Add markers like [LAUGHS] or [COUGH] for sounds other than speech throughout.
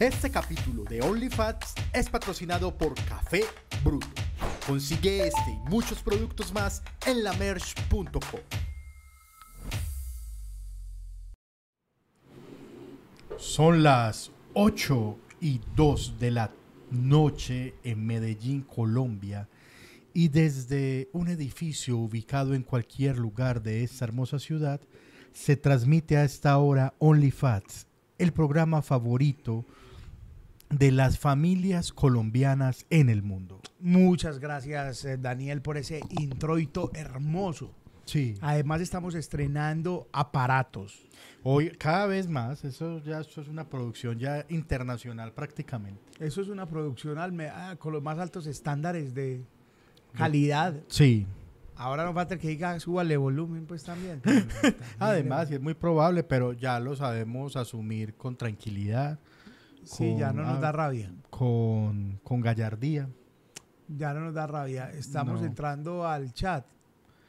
Este capítulo de OnlyFats es patrocinado por Café Bruto. Consigue este y muchos productos más en lamerch.com. Son las 8 y 2 de la noche en Medellín, Colombia. Y desde un edificio ubicado en cualquier lugar de esta hermosa ciudad, se transmite a esta hora OnlyFats, el programa favorito de las familias colombianas en el mundo. Muchas gracias, eh, Daniel, por ese introito hermoso. Sí. Además, estamos estrenando aparatos. Hoy, cada vez más, eso ya esto es una producción ya internacional prácticamente. Eso es una producción al ah, con los más altos estándares de calidad. Sí. Ahora no falta que diga súbale volumen, pues también. también [LAUGHS] Además, es muy probable, pero ya lo sabemos asumir con tranquilidad, sí, ya no nos da rabia. con, con gallardía. Ya no nos da rabia. Estamos No. entrando al chat.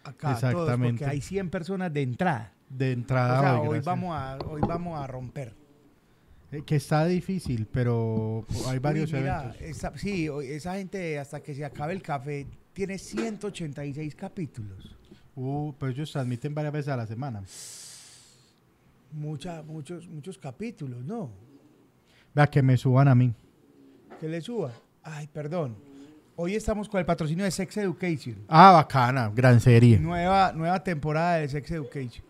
Acá, todos, Exactamente. porque hay 100 personas de entrada. De O entrada, sea, hoy, vamos, a, hoy vamos a romper. Eh, que está difícil, pero hay varios Uy, mira, eventos. esa- sí, esa gente hasta que se acabe el café tiene 186 capítulos. Uh, pues ellos transmiten varias veces a la semana. Mucha, muchos, muchos capítulos, ¿no? Vea que me suban a mí. Que le suba. Ay, perdón. Hoy estamos con el patrocinio de Sex Education. Ah, bacana, gran serie. Nueva, nueva temporada de Sex Education.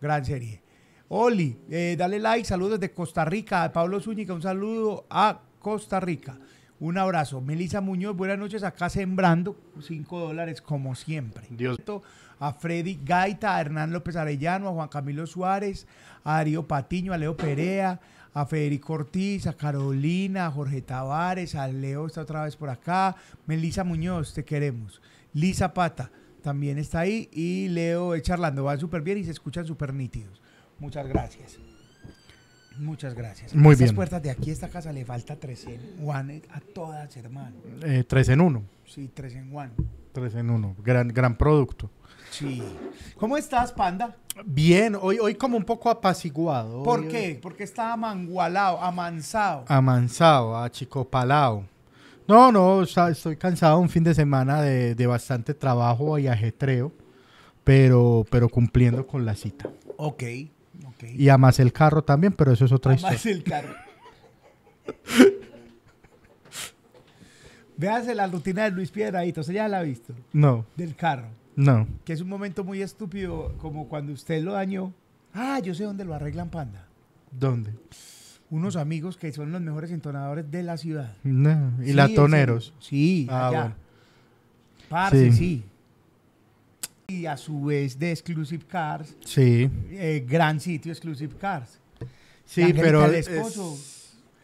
Gran serie. Oli, eh, dale like, saludos de Costa Rica. A Pablo Zúñiga, un saludo a Costa Rica. Un abrazo. Melissa Muñoz, buenas noches acá sembrando. 5 dólares como siempre. Dios. A Freddy Gaita, a Hernán López Arellano, a Juan Camilo Suárez, a Darío Patiño, a Leo Perea, a Federico Ortiz, a Carolina, a Jorge Tavares, a Leo está otra vez por acá, Melissa Muñoz, te queremos. Lisa Pata también está ahí y Leo eh, charlando, van súper bien y se escuchan súper nítidos. Muchas gracias. Muchas gracias. Muy Estas bien. puertas de aquí a esta casa le falta tres en one a todas, hermano. Eh, tres en uno. Sí, tres en one. Tres en uno. Gran, gran producto. Sí. ¿Cómo estás, Panda? Bien, hoy, hoy como un poco apaciguado. ¿Por Hoy- qué? Porque está amangualado, amansado. Amansado, achicopalado. No, no, estoy cansado. Un fin de semana de, de bastante trabajo y ajetreo, pero, pero cumpliendo con la cita. Ok, ok. Y amas el carro también, pero eso es otra Amas historia. el carro. [LAUGHS] Véase la rutina de Luis Piedradito, ¿usted ya la ha visto? No, Del carro. No. Que es un momento muy estúpido, como cuando usted lo dañó. Ah, yo sé dónde lo arreglan, Panda. ¿Dónde? Unos amigos que son los mejores entonadores de la ciudad. No. Y Sí, latoneros. Sí, Ah, allá. bueno. Parce, Sí. sí. Y a su vez de Exclusive Cars, Sí. eh, gran sitio Exclusive Cars. Sí, pero es,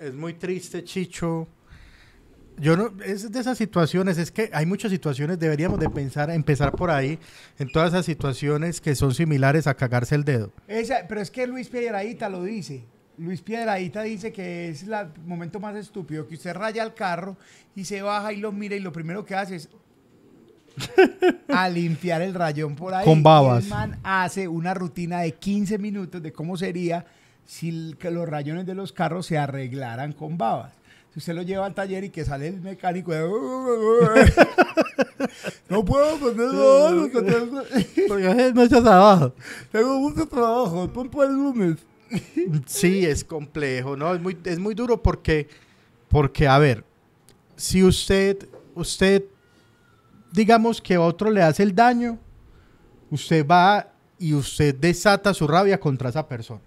es muy triste, Chicho. Yo no, es de esas situaciones, es que hay muchas situaciones, deberíamos de pensar, empezar por ahí, en todas esas situaciones que son similares a cagarse el dedo. Esa- pero es que Luis Piedradita lo dice. Luis Piedradita dice que es el momento más estúpido, que usted raya el carro y se baja y lo mira y lo primero que hace es [LAUGHS] a limpiar el rayón por ahí. Con babas. El man hace una rutina de 15 minutos de cómo sería si el- que los rayones de los carros se arreglaran con babas. Si usted lo lleva al taller y que sale el mecánico de... [LAUGHS] no puedo ponerlo [LAUGHS] porque tengo, Porque no echas abajo. tengo mucho trabajo, pongo el lunes. [LAUGHS] Sí, es complejo, ¿no? Es muy, es muy duro porque, porque, a ver, si usted, usted, digamos que otro le hace el daño, usted va y usted desata su rabia contra esa persona.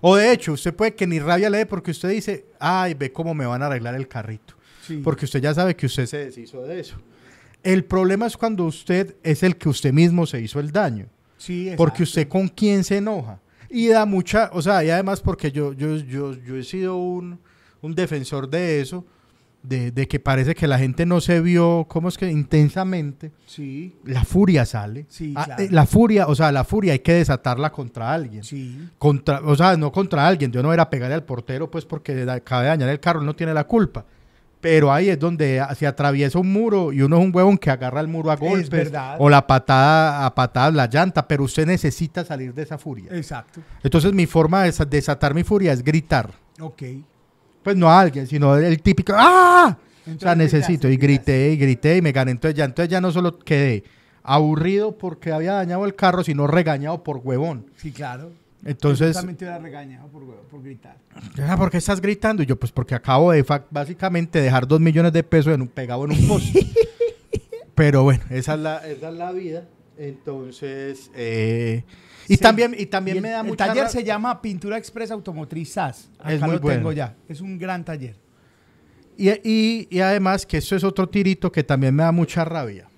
O de hecho, usted puede que ni rabia le dé porque usted dice, ay, ve cómo me van a arreglar el carrito. Sí. Porque usted ya sabe que usted se deshizo de eso. El problema es cuando usted es el que usted mismo se hizo el daño. Sí, Porque usted con quién se enoja. Y da mucha, o sea, y además porque yo, yo, yo, yo he sido un, un defensor de eso, de, de que parece que la gente no se vio, ¿cómo es que? Intensamente. Sí, La furia sale. Sí, Ah, claro. eh, La furia, o sea, la furia hay que desatarla contra alguien. sí. Contra, o sea, no contra alguien. Yo no era pegarle al portero, pues porque acaba de dañar el carro, él no tiene la culpa. Pero ahí es donde se atraviesa un muro y uno es un huevón que agarra el muro a golpes. verdad. O la patada a patadas la llanta, pero usted necesita salir de esa furia. Exacto. Entonces mi forma de desa- desatar mi furia es gritar. Ok. Pues no a alguien, sino el típico ¡Ah! o sea, Entonces necesito. Y grité y grité y me gané. Entonces ya, entonces ya no solo quedé aburrido porque había dañado el carro, sino regañado por huevón. Sí, claro. Entonces, también te hubiera regañado por, por gritar. "Ah, ¿por qué estás gritando? Y yo, pues porque acabo de básicamente dejar dos millones de pesos en un, pegado en un poste. [LAUGHS] Pero bueno, esa es la, esa es la vida. Entonces, eh, y Sí. también, y también Y el, me da el mucha taller ra- se llama Pintura Expresa Automotriz SAS. Acá Es muy lo bueno. tengo ya. Es un gran taller. Y, y- y además que esto es otro tirito que también me da mucha rabia.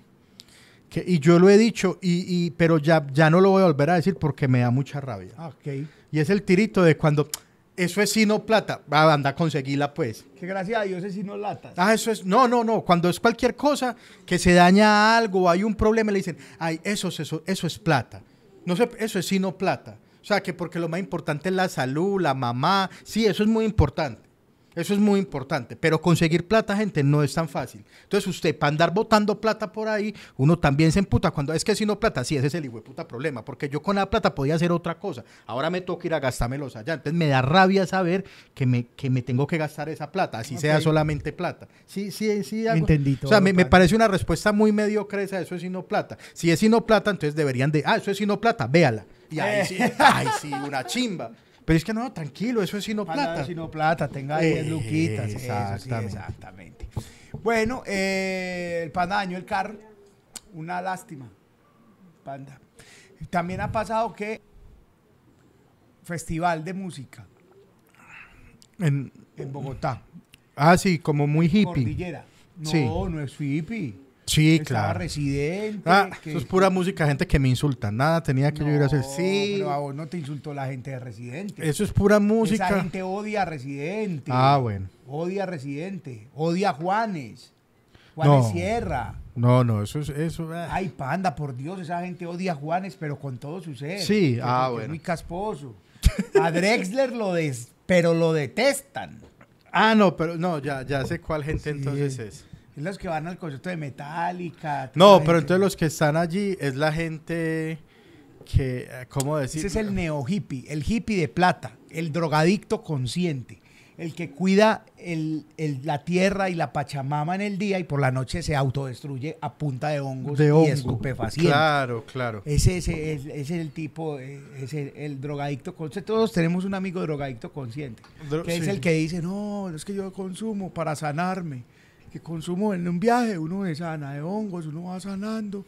Que, y yo lo he dicho, y, y- pero ya, ya no lo voy a volver a decir porque me da mucha rabia. Ah, ok. Y es el tirito de cuando eso es sino plata, ah, anda a conseguirla pues. Que gracias a Dios es si no latas. Ah, eso es, no, no, no, cuando es cualquier cosa que se daña algo o hay un problema, le dicen, ay, eso, es- eso, eso es plata. No sé, eso es sino plata. O sea, que porque lo más importante es la salud, la mamá, sí, eso es muy importante. Eso es muy importante, pero conseguir plata, gente, no es tan fácil. Entonces, usted, para andar botando plata por ahí, uno también se emputa. Cuando es que si no plata, sí, ese es el hijo de puta problema, porque yo con la plata podía hacer otra cosa. Ahora me toca ir a gastármelos allá. Entonces, me da rabia saber que me, que me tengo que gastar esa plata, así sea solamente plata. Sí, sí, sí. hago- Entendí O sea, me, me parece una respuesta muy mediocre esa, eso es sino plata. Si es sino plata, entonces deberían de, ah, eso es sino plata, véala. Y ahí sí, ay, sí, una chimba. Pero es que no, tranquilo, eso es sino Plata. plata. Si no plata, tenga Eh, 10 luquitas. Eso sí, exactamente. exactamente. Bueno, eh, el panda dañó el carro. Una lástima. Panda. También ha pasado que festival de música En- en Bogotá. ah, sí, como muy hippie. Cordillera. No, Sí. no es hippie. Sí, Estaba claro. residente. Ah, que- eso es pura música, gente que me insulta. Nada tenía que yo ir a hacer. Sí, Pero a vos no te insultó la gente de residente. eso es pura Esa música. gente odia a residente. Ah, bueno. Odia a residente. Odia a Juanes. Juanes No. Sierra. No, no, eso es eso. ah. Ay, panda, por Dios, esa gente odia a Juanes, pero con todo su ser. Sí, ah, bueno. Es muy casposo. A Drexler lo des, pero lo detestan. Ah, no, pero no, ya, ya sé cuál gente Sí. entonces es. Es los que van al concierto de Metallica. No, pero entonces los que están allí es la gente que, ¿cómo decir? Ese es el neo hippie, el hippie de plata, el drogadicto consciente, el que cuida el- el- la tierra y la pachamama en el día y por la noche se autodestruye a punta de hongos de y hongo. estupefacientes. Claro, claro. Ese, ese es, ese es el tipo, eh, es el, drogadicto consciente. Todos tenemos un amigo drogadicto consciente, Dro- que es el que dice, no, es que yo consumo para sanarme, que consumo en un viaje, uno se sana de hongos, uno va sanando.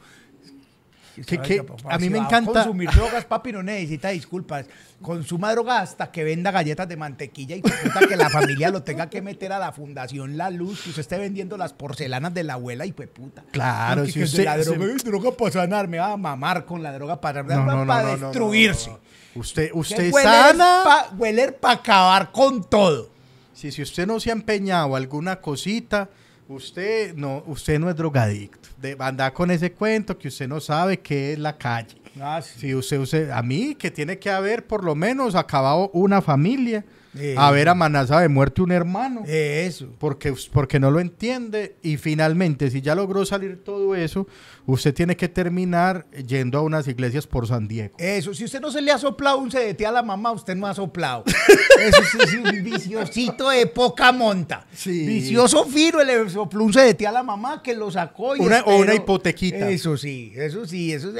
Que- que a mí si me encanta- consumir drogas, papi, no necesita disculpas. Consuma drogas hasta que venda galletas de mantequilla y que la familia lo tenga que meter a la Fundación La Luz, que usted esté vendiendo las porcelanas de la abuela y pues puta. Claro, si usted- la droga, se- "Ay, droga para sanar, me va a mamar con la droga para, No, no, no, para destruirse. Usted, usted hueler sana. pa- hueler para acabar con todo. Si, si usted no se ha empeñado alguna cosita, usted no, usted no es drogadicto. De andar con ese cuento que usted no sabe qué es la calle. Ah, Si usted, usted, a mí que tiene que haber por lo menos acabado una familia, Eh. haber amenazado de muerte un hermano. Eso. porque, porque no lo entiende y finalmente si ya logró salir todo eso, usted tiene que terminar yendo a unas iglesias por San Diego. Eso, si usted no se le ha soplado un CDT a la mamá, usted no ha soplado. [LAUGHS] Eso sí es un viciosito de poca monta. Sí. Vicioso Firo le sopló un CDT a la mamá que lo sacó. Y Una- o una hipotequita. Eso sí, eso sí, eso sí.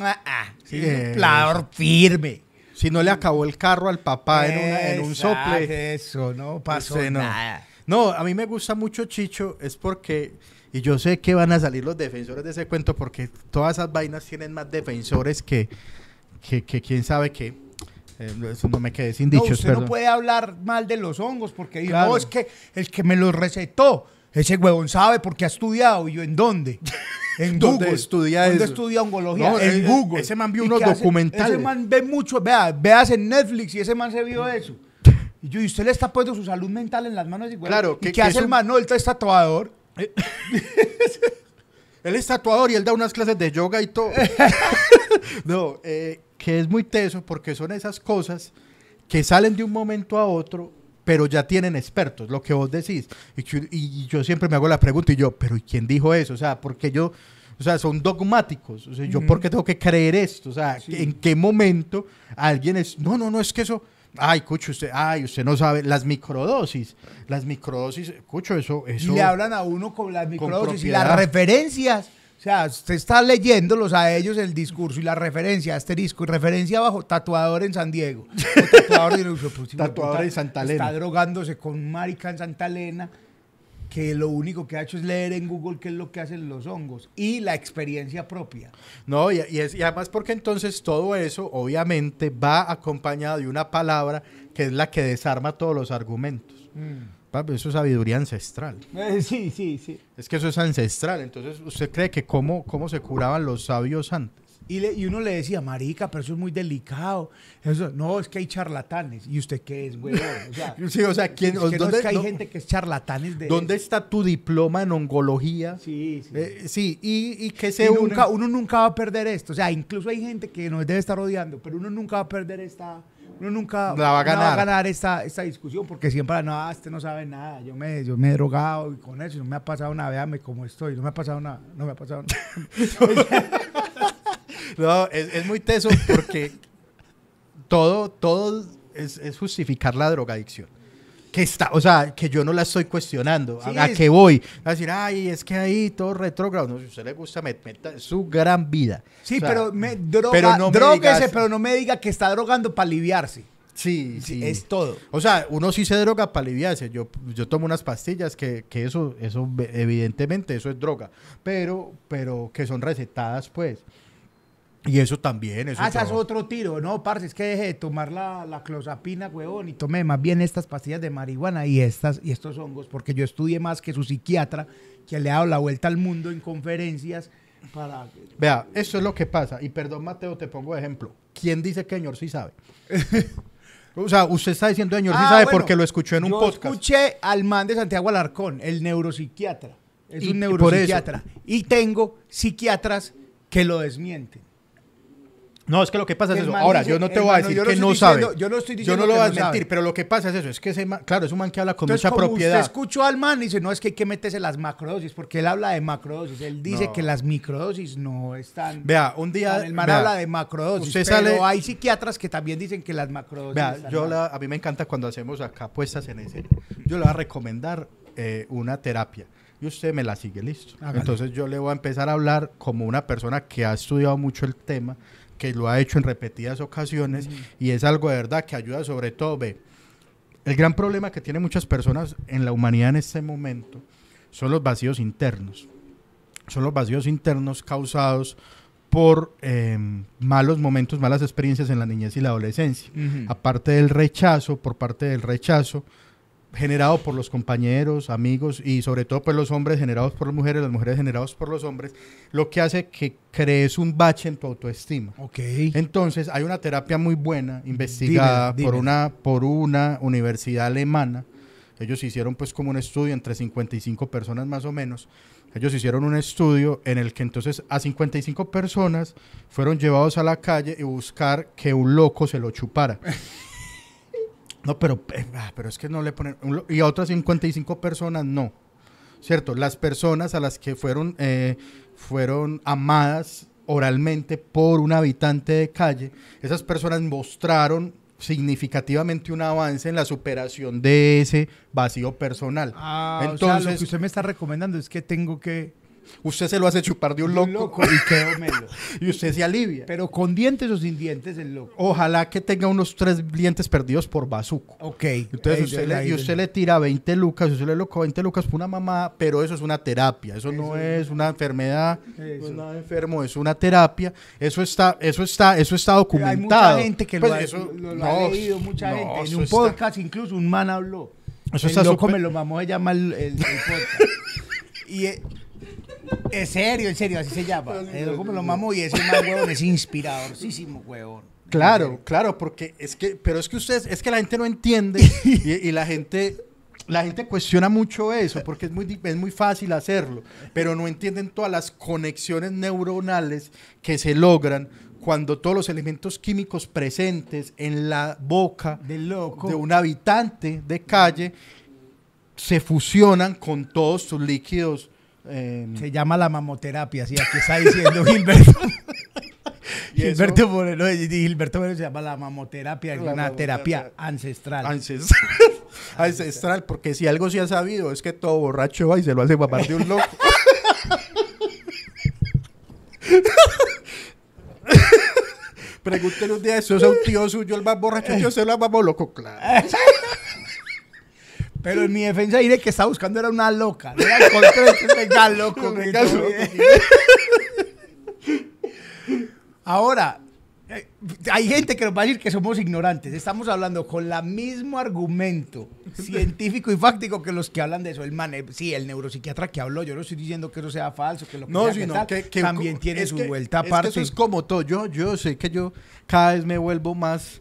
Ah, ah, sí, soplador firme. Si no le acabó el carro al papá en, una- en un sople. Eso, no pasó no. nada. No, a mí me gusta mucho Chicho, es porque, y yo sé que van a salir los defensores de ese cuento, porque todas esas vainas tienen más defensores que, que, que quién sabe qué. Eh, eso no me quedé sin No, dichos, usted perdón. no puede hablar mal de los hongos porque dijo, Claro. "No, es que el que me los recetó, ese huevón sabe porque ha estudiado. ¿Y yo en dónde? [LAUGHS] En ¿Dónde Google. estudia ¿Dónde eso? estudia ongología? No, en eh, Google. ese man vio ¿Y unos hace? documentales. Ese man ve mucho, vea, veas en Netflix y ese man se vio eso. Y yo, ¿y usted le está poniendo su salud mental en las manos? Huevón? Claro, ¿Y que- qué hace es el man? No, él es tatuador. [LAUGHS] Él es tatuador y él da unas clases de yoga y todo. [LAUGHS] no, eh, que es muy teso porque son esas cosas que salen de un momento a otro, pero ya tienen expertos, lo que vos decís. Y, y yo siempre me hago la pregunta y yo, pero ¿y quién dijo eso? O sea, porque yo, o sea, son dogmáticos. O sea, yo. ¿por qué tengo que creer esto? O sea, Sí. ¿en qué momento alguien es, no, no, no, es que eso, Ay, Cucho, usted, ay, usted no sabe, las microdosis, las microdosis, Cucho, eso, Y eso. le hablan a uno con las microdosis y las referencias. O sea, usted está leyéndolos a ellos el discurso y la referencia, asterisco, y referencia abajo, tatuador en San Hiego. O tatuador, de- pues, Tatuador en Santa Elena. Está drogándose con marica en Santa Elena que lo único que ha hecho es leer en Google qué es lo que hacen los hongos y la experiencia propia. No, y, y es- y además porque entonces todo eso obviamente va acompañado de una palabra que es la que desarma todos los argumentos. Papi, eso es sabiduría ancestral. [LAUGHS] Eh, sí, sí, sí. Es que eso es ancestral. Entonces, ¿usted cree que cómo, cómo se curaban los sabios antes? Y, le- y uno le decía, marica, pero eso es muy delicado. Eso, no, es que hay charlatanes. ¿Y usted qué es, güey? O sea, [LAUGHS] Sí, o sea, ¿quién, es que no ¿dónde, es que hay no- gente que es charlatanes de ¿dónde eso. está tu diploma en ongología? Sí, sí. Eh, sí, y, y que Y se une- nunca, uno nunca va a perder esto. O sea, incluso hay gente que nos debe estar odiando, pero uno nunca va a perder esta. Uno nunca La va a ganar. ganar esta, esta discusión porque siempre, no, este no sabe nada. Yo me, yo me he drogado y con eso no me ha pasado nada. Véame cómo estoy. No me ha pasado nada. No me ha pasado nada. [LAUGHS] No, es, es muy teso porque todo, todo es, es justificar la drogadicción. Que está, o sea, que yo no la estoy cuestionando. Sí, ¿A, a qué voy? A decir, ay, es que ahí todo retrógrado. No, si a usted le gusta, meta es su gran vida. Sí, O sea, pero me, droga, pero no me digas- pero no me diga que está drogando para aliviarse. Sí, sí. Es todo. O sea, uno sí se droga para aliviarse. Yo, yo tomo unas pastillas que, que eso, eso, evidentemente, eso es droga. Pero, pero que son recetadas, pues. Y eso también, eso Ah, es otro tiro. No, parce, es que deje de tomar la, la clozapina, huevón, y tome más bien estas pastillas de marihuana y, estas, y estos hongos, porque yo estudié más que su psiquiatra, que le ha dado la vuelta al mundo en conferencias para... Vea, eso es lo que pasa. Y perdón, Mateo, te pongo ejemplo. ¿Quién dice que señor sí sabe? [LAUGHS] o sea, usted está diciendo señor sí Ah, sabe bueno, porque lo escuchó en un yo podcast. escuché al man de Santiago Alarcón, el neuropsiquiatra. Es Y- un neuropsiquiatra. Y tengo psiquiatras que lo desmienten. No, es que lo que pasa es eso. Ahora, dice, yo no te voy a decir yo no que no sabe. diciendo- yo no estoy Yo diciendo no lo que voy a no desmentir, sabe. pero lo que pasa es eso. Es que ese man- claro, es un man que habla con Entonces, mucha como propiedad. usted escuchó al man y dice, no, es que hay que meterse las macrodosis, porque él habla de macrodosis. Él dice No. que las microdosis no están... Vea, un día. el man vea, habla de macrodosis, usted pero sale- hay psiquiatras que también dicen que las macrodosis Vea, están yo la- a mí me encanta cuando hacemos acá puestas en ese. Yo le voy a recomendar eh, una terapia y usted me la sigue, listo. Hágale. Entonces yo le voy a empezar a hablar como una persona que ha estudiado mucho el tema, que lo ha hecho en repetidas ocasiones y es algo de verdad que ayuda sobre todo, ve. El gran problema que tienen muchas personas en la humanidad en este momento son los vacíos internos. Son los vacíos internos causados por eh, malos momentos, malas experiencias en la niñez y la adolescencia aparte del rechazo, por parte del rechazo generado por los compañeros, amigos y sobre todo pues los hombres generados por las mujeres, las mujeres generados por los hombres, lo que hace que crees un bache en tu autoestima. Ok. Entonces, hay una terapia muy buena investigada por una por una universidad alemana. Ellos hicieron pues como un estudio entre 55 personas más o menos. Ellos hicieron un estudio en el que entonces a 55 personas fueron llevados a la calle y buscar que un loco se lo chupara. [LAUGHS] No, pero, eh, ah, pero es que no le ponen... y a otras 55 personas no. ¿Cierto? Las personas a las que fueron, eh, fueron amadas oralmente por un habitante de calle, esas personas mostraron significativamente un avance en la superación de ese vacío personal. Ah, o sea, lo Entonces, que usted me está recomendando es que tengo que... usted se lo hace chupar de un loco, y quedo melo. [LAUGHS] y usted se alivia. Pero con dientes o sin dientes el loco. Ojalá que tenga unos tres dientes perdidos por bazuco. Ok. Entonces usted le, y usted le tira 20 lucas, usted le loco 20 lucas por una mamá, pero eso es una terapia, eso, no es una enfermedad, no es nada enfermo, es una terapia, eso está, eso está, eso está Hay documentado. mucha gente que Pues lo, ha, eso- lo- lo no, ha leído, mucha no, gente. En un está- podcast incluso un man habló. Eso el está loco súper- me lo mamó, se llama el, el- el podcast. [LAUGHS] y es serio, en serio, así se llama. El loco me lo mamó y ese man, huevón, es inspiradorísimo, huevón. Claro, claro, porque es que, pero es que ustedes, es que la gente no entiende [LAUGHS] y, y la gente, la gente cuestiona mucho eso, porque es muy, es muy fácil hacerlo, pero no entienden todas las conexiones neuronales que se logran cuando todos los elementos químicos presentes en la boca Del loco. de un habitante de calle se fusionan con todos sus líquidos. Eh, Se llama la mamoterapia, sí, aquí está diciendo [LAUGHS] Gilberto. Gilberto Moreno, Gilberto Moreno se llama la mamoterapia, es una terapia ancestral. Ancestral. [LAUGHS] Ancestral, porque si algo sí ha sabido es que todo borracho va y se lo hace papar de un loco. [LAUGHS] Pregúntele un día eso, es a un tío suyo, el más borracho, yo se lo más loco, claro. Pero en mi defensa diré que estaba buscando era una loca. No era encontré venga [LAUGHS] loco. Venga, loco. [LAUGHS] Ahora, eh, hay gente que nos va a decir que somos ignorantes. Estamos hablando con el mismo argumento [LAUGHS] científico y fáctico que los que hablan de eso. El man, eh, sí, el neuropsiquiatra que habló, yo no estoy diciendo que eso sea falso, que lo que No, sea que tal, que, que- también tiene su vuelta es que aparte. eso es como todo. Yo, yo sé que yo cada vez me vuelvo más.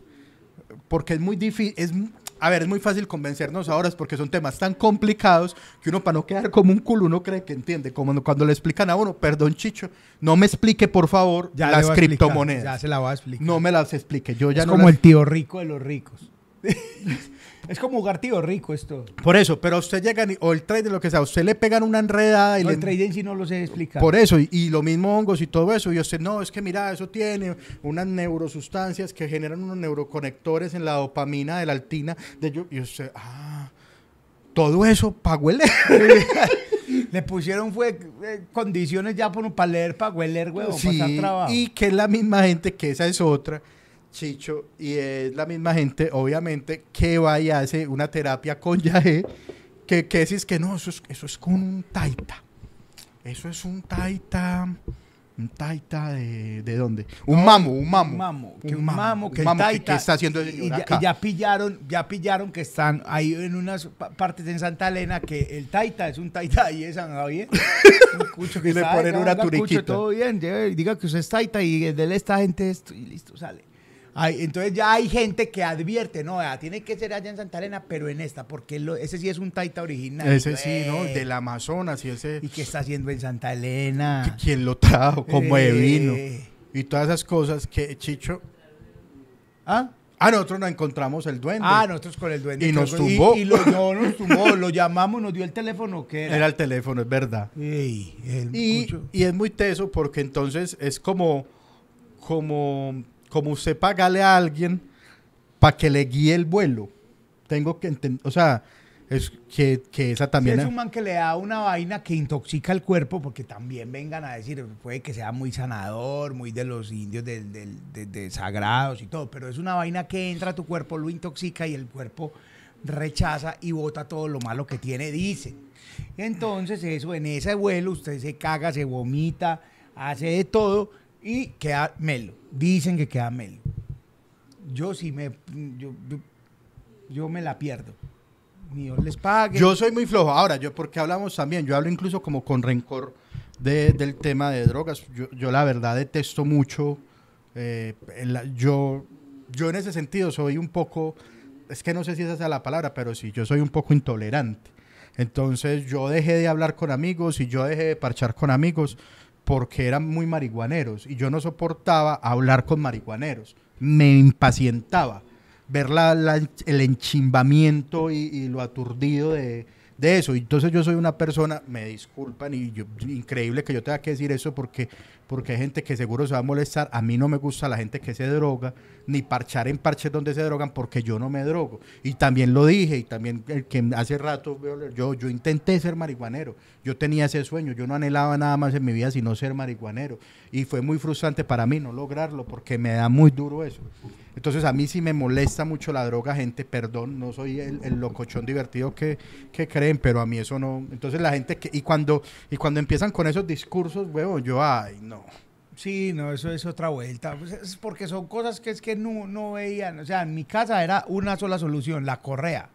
Porque es muy difícil. Es, a ver, es muy fácil convencernos ahora es porque son temas tan complicados que uno, para no quedar como un culo, uno cree que entiende. Como cuando le explican a uno, perdón, Chicho, no me explique, por favor, Ya las explicar, criptomonedas. Ya se la voy a explicar. No me las explique. Yo ya es no como las- el tío rico de los ricos. [LAUGHS] es como jugar tío rico esto. Por eso, pero a usted llegan y- o el trader, lo que sea, a usted le pegan una enredada y No, le. el trading sí no lo sé explicar. Por eso, y, y lo mismo hongos y todo eso, y usted, no, es que mira, eso tiene unas neurosustancias que generan unos neuroconectores en la dopamina de la altina, de yo, y usted, ah, todo eso para huele. [LAUGHS] Le pusieron fue eh, condiciones ya por, para leer, para hueler, huevón, Sí, para pasar trabajo. y que es la misma gente, que esa es otra, Chicho, y es la misma gente, obviamente, que va y hace una terapia con Yaé, que, que decís que no, eso es, eso es con un taita. Eso es un taita. Un taita de, de dónde? Un mamo, un mamo. Un mamo, que Un mamo, que el mamo que- taita, que está haciendo el y, señor acá. y ya pillaron, ya pillaron que están ahí en unas pa- partes en Santa Elena que el taita es un taita ahí de San Javier. Un cucho [LAUGHS] Y le ponen una cucho, turiquita. todo bien, diga que usted es taita y de esta gente esto y listo, sale. Ay, entonces ya hay gente que advierte, no, vea, tiene que ser allá en Santa Elena, pero en esta, porque lo- ese sí es un taita original. Ese sí, ¿no? Del Amazonas y ese. ¿Y qué está haciendo en Santa Elena? ¿Quién lo trajo? Como de Eh. vino. Y todas esas cosas que Chicho. ¿Ah? Ah, nosotros nos encontramos el duende. Ah, nosotros con el duende. Y nos tumbó. Y, lo, no nos tumbó, lo llamamos, nos dio el teléfono, que era? Era el teléfono, es verdad. Ey, el Y, y es muy teso porque entonces es como, como, como usted pagarle a alguien para que le guíe el vuelo. Tengo que entender, o sea, es que, que esa Sí, también... es un man que le da una vaina que intoxica el cuerpo, porque también vengan a decir, puede que sea muy sanador, muy de los indios de, de sagrados y todo, pero es una vaina que entra a tu cuerpo, lo intoxica y el cuerpo rechaza y bota todo lo malo que tiene, dicen. Entonces, eso, en ese vuelo, usted se caga, se vomita, hace de todo y queda melo. Dicen que queda melo. Yo sí me. Yo, yo, yo me la pierdo. Ni Dios les pague. Yo soy muy flojo. Ahora, yo porque hablamos también, yo hablo incluso como con rencor de- del tema de drogas. Yo, yo la verdad detesto mucho. eh, yo, yo en ese sentido soy un poco, es que no sé si esa sea la palabra, pero sí, yo soy un poco intolerante. Entonces yo dejé de hablar con amigos y yo dejé de parchar con amigos porque eran muy marihuaneros y yo no soportaba hablar con marihuaneros. Me impacientaba ver la- el enchimbamiento y, y lo aturdido de, de eso. Entonces yo soy una persona, me disculpan, y yo, increíble que yo tenga que decir eso porque, porque hay gente que seguro se va a molestar. A mí no me gusta la gente que se droga, ni parchar en parches donde se drogan porque yo no me drogo. Y también lo dije, y también el que hace rato, yo, yo intenté ser marihuanero. Yo tenía ese sueño, yo no anhelaba nada más en mi vida sino ser marihuanero. Y fue muy frustrante para mí no lograrlo porque me da muy duro eso. Entonces a mí sí me molesta mucho la droga, gente, perdón, no soy el, el locochón divertido que, que creen, pero a mí eso no. Entonces la gente que, y cuando, y cuando empiezan con esos discursos, huevón, yo, ay, no. Sí, no, eso es otra vuelta. Pues es porque son cosas que es que no, no veían. O sea, en mi casa era una sola solución, la correa.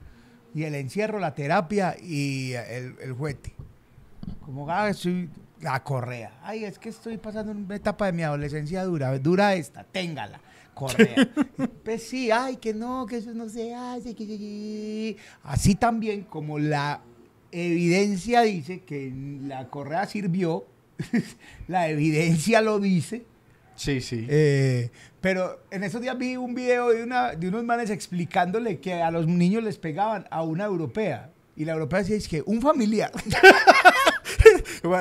Y el encierro, la terapia y el, el juguete. Como, ah, estoy, la correa. Ay, es que estoy pasando una etapa de mi adolescencia dura. Dura esta, téngala. Correa. [LAUGHS] pues sí, ay, que no, que eso no se hace. Que, que- que- Así también como la evidencia dice que la correa sirvió, [LAUGHS] la evidencia lo dice. Sí, sí. Eh, pero en esos días vi un video de, una, de unos manes explicándole que a los niños les pegaban a una europea. Y la europea decía, es que un familiar.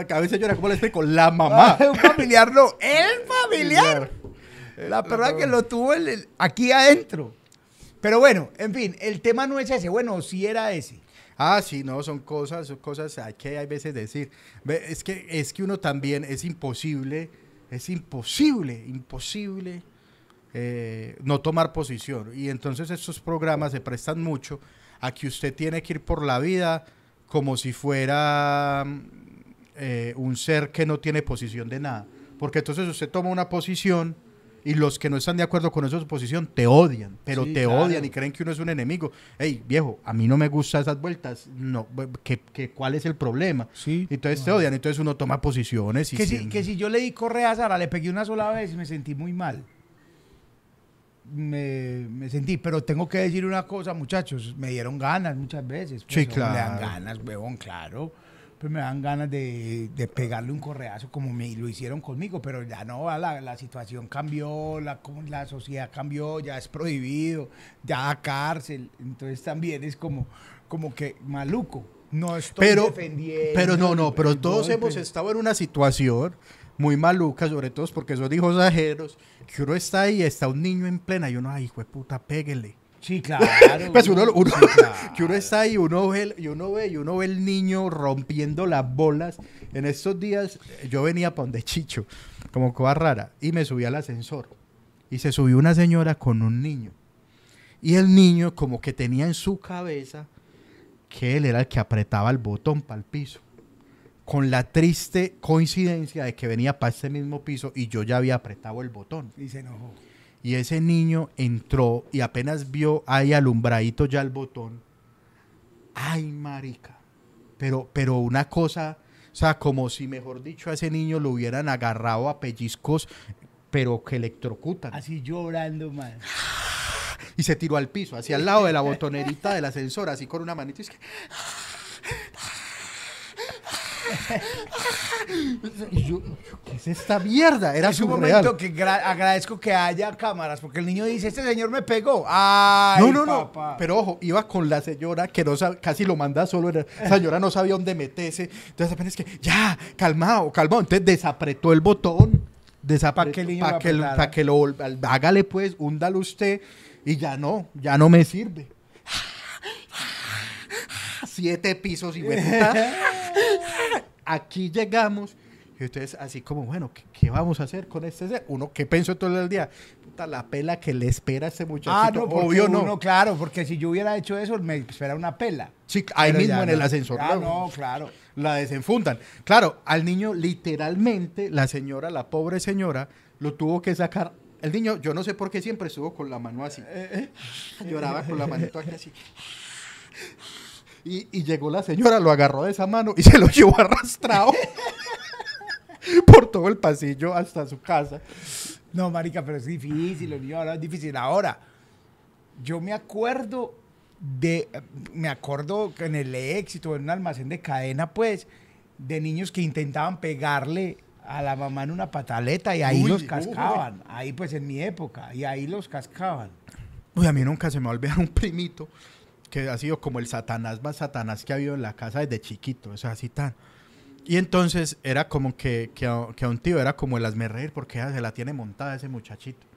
a veces yo era como le explico, la mamá. [LAUGHS] un familiar no, el familiar. La persona que lo tuvo el- el- aquí adentro. Pero bueno, en fin, el tema no es ese. Bueno, sí era ese. Ah, sí, no, son cosas, son cosas hay que hay veces decir. Es que, es que uno también es imposible, es imposible, imposible eh, no tomar posición. Y entonces estos programas se prestan mucho a que usted tiene que ir por la vida como si fuera eh, un ser que no tiene posición de nada. Porque entonces usted toma una posición y los que no están de acuerdo con esa posición te odian, pero Sí, te claro. odian y creen que uno es un enemigo. Hey, viejo, a mí no me gustan esas vueltas. No, ¿qué, qué, cuál es el problema? Sí. Entonces te odian, entonces uno toma posiciones. Y Que si, que si yo le di correa a Sara, le pegué una sola vez y me sentí muy mal. Me, me sentí, pero tengo que decir una cosa, muchachos, me dieron ganas muchas veces. Sí, pues, Me dan claro. ganas, huevón, claro. Pues me dan ganas de, de pegarle un correazo como me lo hicieron conmigo, pero ya no, la, la situación cambió, la, la sociedad cambió, ya es prohibido, ya a cárcel. Entonces también es como, como que maluco. No estoy pero, defendiendo. pero no, no, pero todos golpe. hemos estado en una situación muy maluca, sobre todo porque son hijos ajenos, que uno está ahí, está un niño en plena y uno, ay, hijo de puta, péguele. Sí, claro. [LAUGHS] Pues uno, uno- Sí, claro. [LAUGHS] que uno está ahí, uno ve, el- y uno ve, y uno ve el niño rompiendo las bolas. En estos días eh, yo venía para donde Chicho, como cosa rara, y me subí al ascensor. Y se subió una señora con un niño. Y el niño como que tenía en su cabeza que él era el que apretaba el botón para el piso. Con la triste coincidencia de que venía para este mismo piso y yo ya había apretado el botón. Y se enojó. Y ese niño entró y apenas vio ahí alumbradito ya el botón. Ay, marica. Pero, pero una cosa, o sea, como si, mejor dicho, a ese niño lo hubieran agarrado a pellizcos, pero que electrocutan. Así llorando, man. Y se tiró al piso, hacia el lado de la botonerita del ascensor, así con una manita. y es que- yo, ¿qué es esta mierda? Era es un surreal. momento que gra- agradezco que haya cámaras, porque el niño dice, este señor me pegó. Ay, No, no, no. papá. Pero ojo, iba con la señora que no casi lo manda solo. La señora no sabía dónde meterse. Entonces apenas que, ya, calmado, calmado. Entonces desapretó el botón. Desapretó, Pa' que el niño pa' que, lo- pa' que lo hágale pues, húndalo usted. Y ya no, ya no me sirve. Siete pisos y puta. [LAUGHS] Aquí llegamos. Y ustedes así como, bueno, ¿qué, qué vamos a hacer con este ser? Uno, ¿qué pensó todo el día? Puta, la pela que le espera a este muchachito. Ah, no, Obvio no. uno, claro, porque si yo hubiera hecho eso, me espera una pela. Sí, ahí Pero mismo ya en el no. ascensor. Ah, no, claro. La desenfundan. Claro, al niño literalmente, la señora, la pobre señora, lo tuvo que sacar. El niño, yo no sé por qué siempre estuvo con la mano así. Lloraba con la manito aquí así. Y, y llegó la señora, lo agarró de esa mano y [LAUGHS] se lo llevó arrastrado [LAUGHS] por todo el pasillo hasta su casa. No, marica, pero es difícil, los niños ahora es difícil. Ahora, yo me acuerdo de, me acuerdo que en el éxito, en un almacén de cadena, pues, de niños que intentaban pegarle a la mamá en una pataleta y ahí Uy, los uy. cascaban. Ahí, pues, en mi época, y ahí los cascaban. Uy, a mí nunca se me va a olvidar un primito que ha sido como el satanás más satanás que ha habido en la casa desde chiquito, o sea, así tan. Y entonces era como que, que, a, que a un tío era como el hazme reír porque ya se la tiene montada ese muchachito.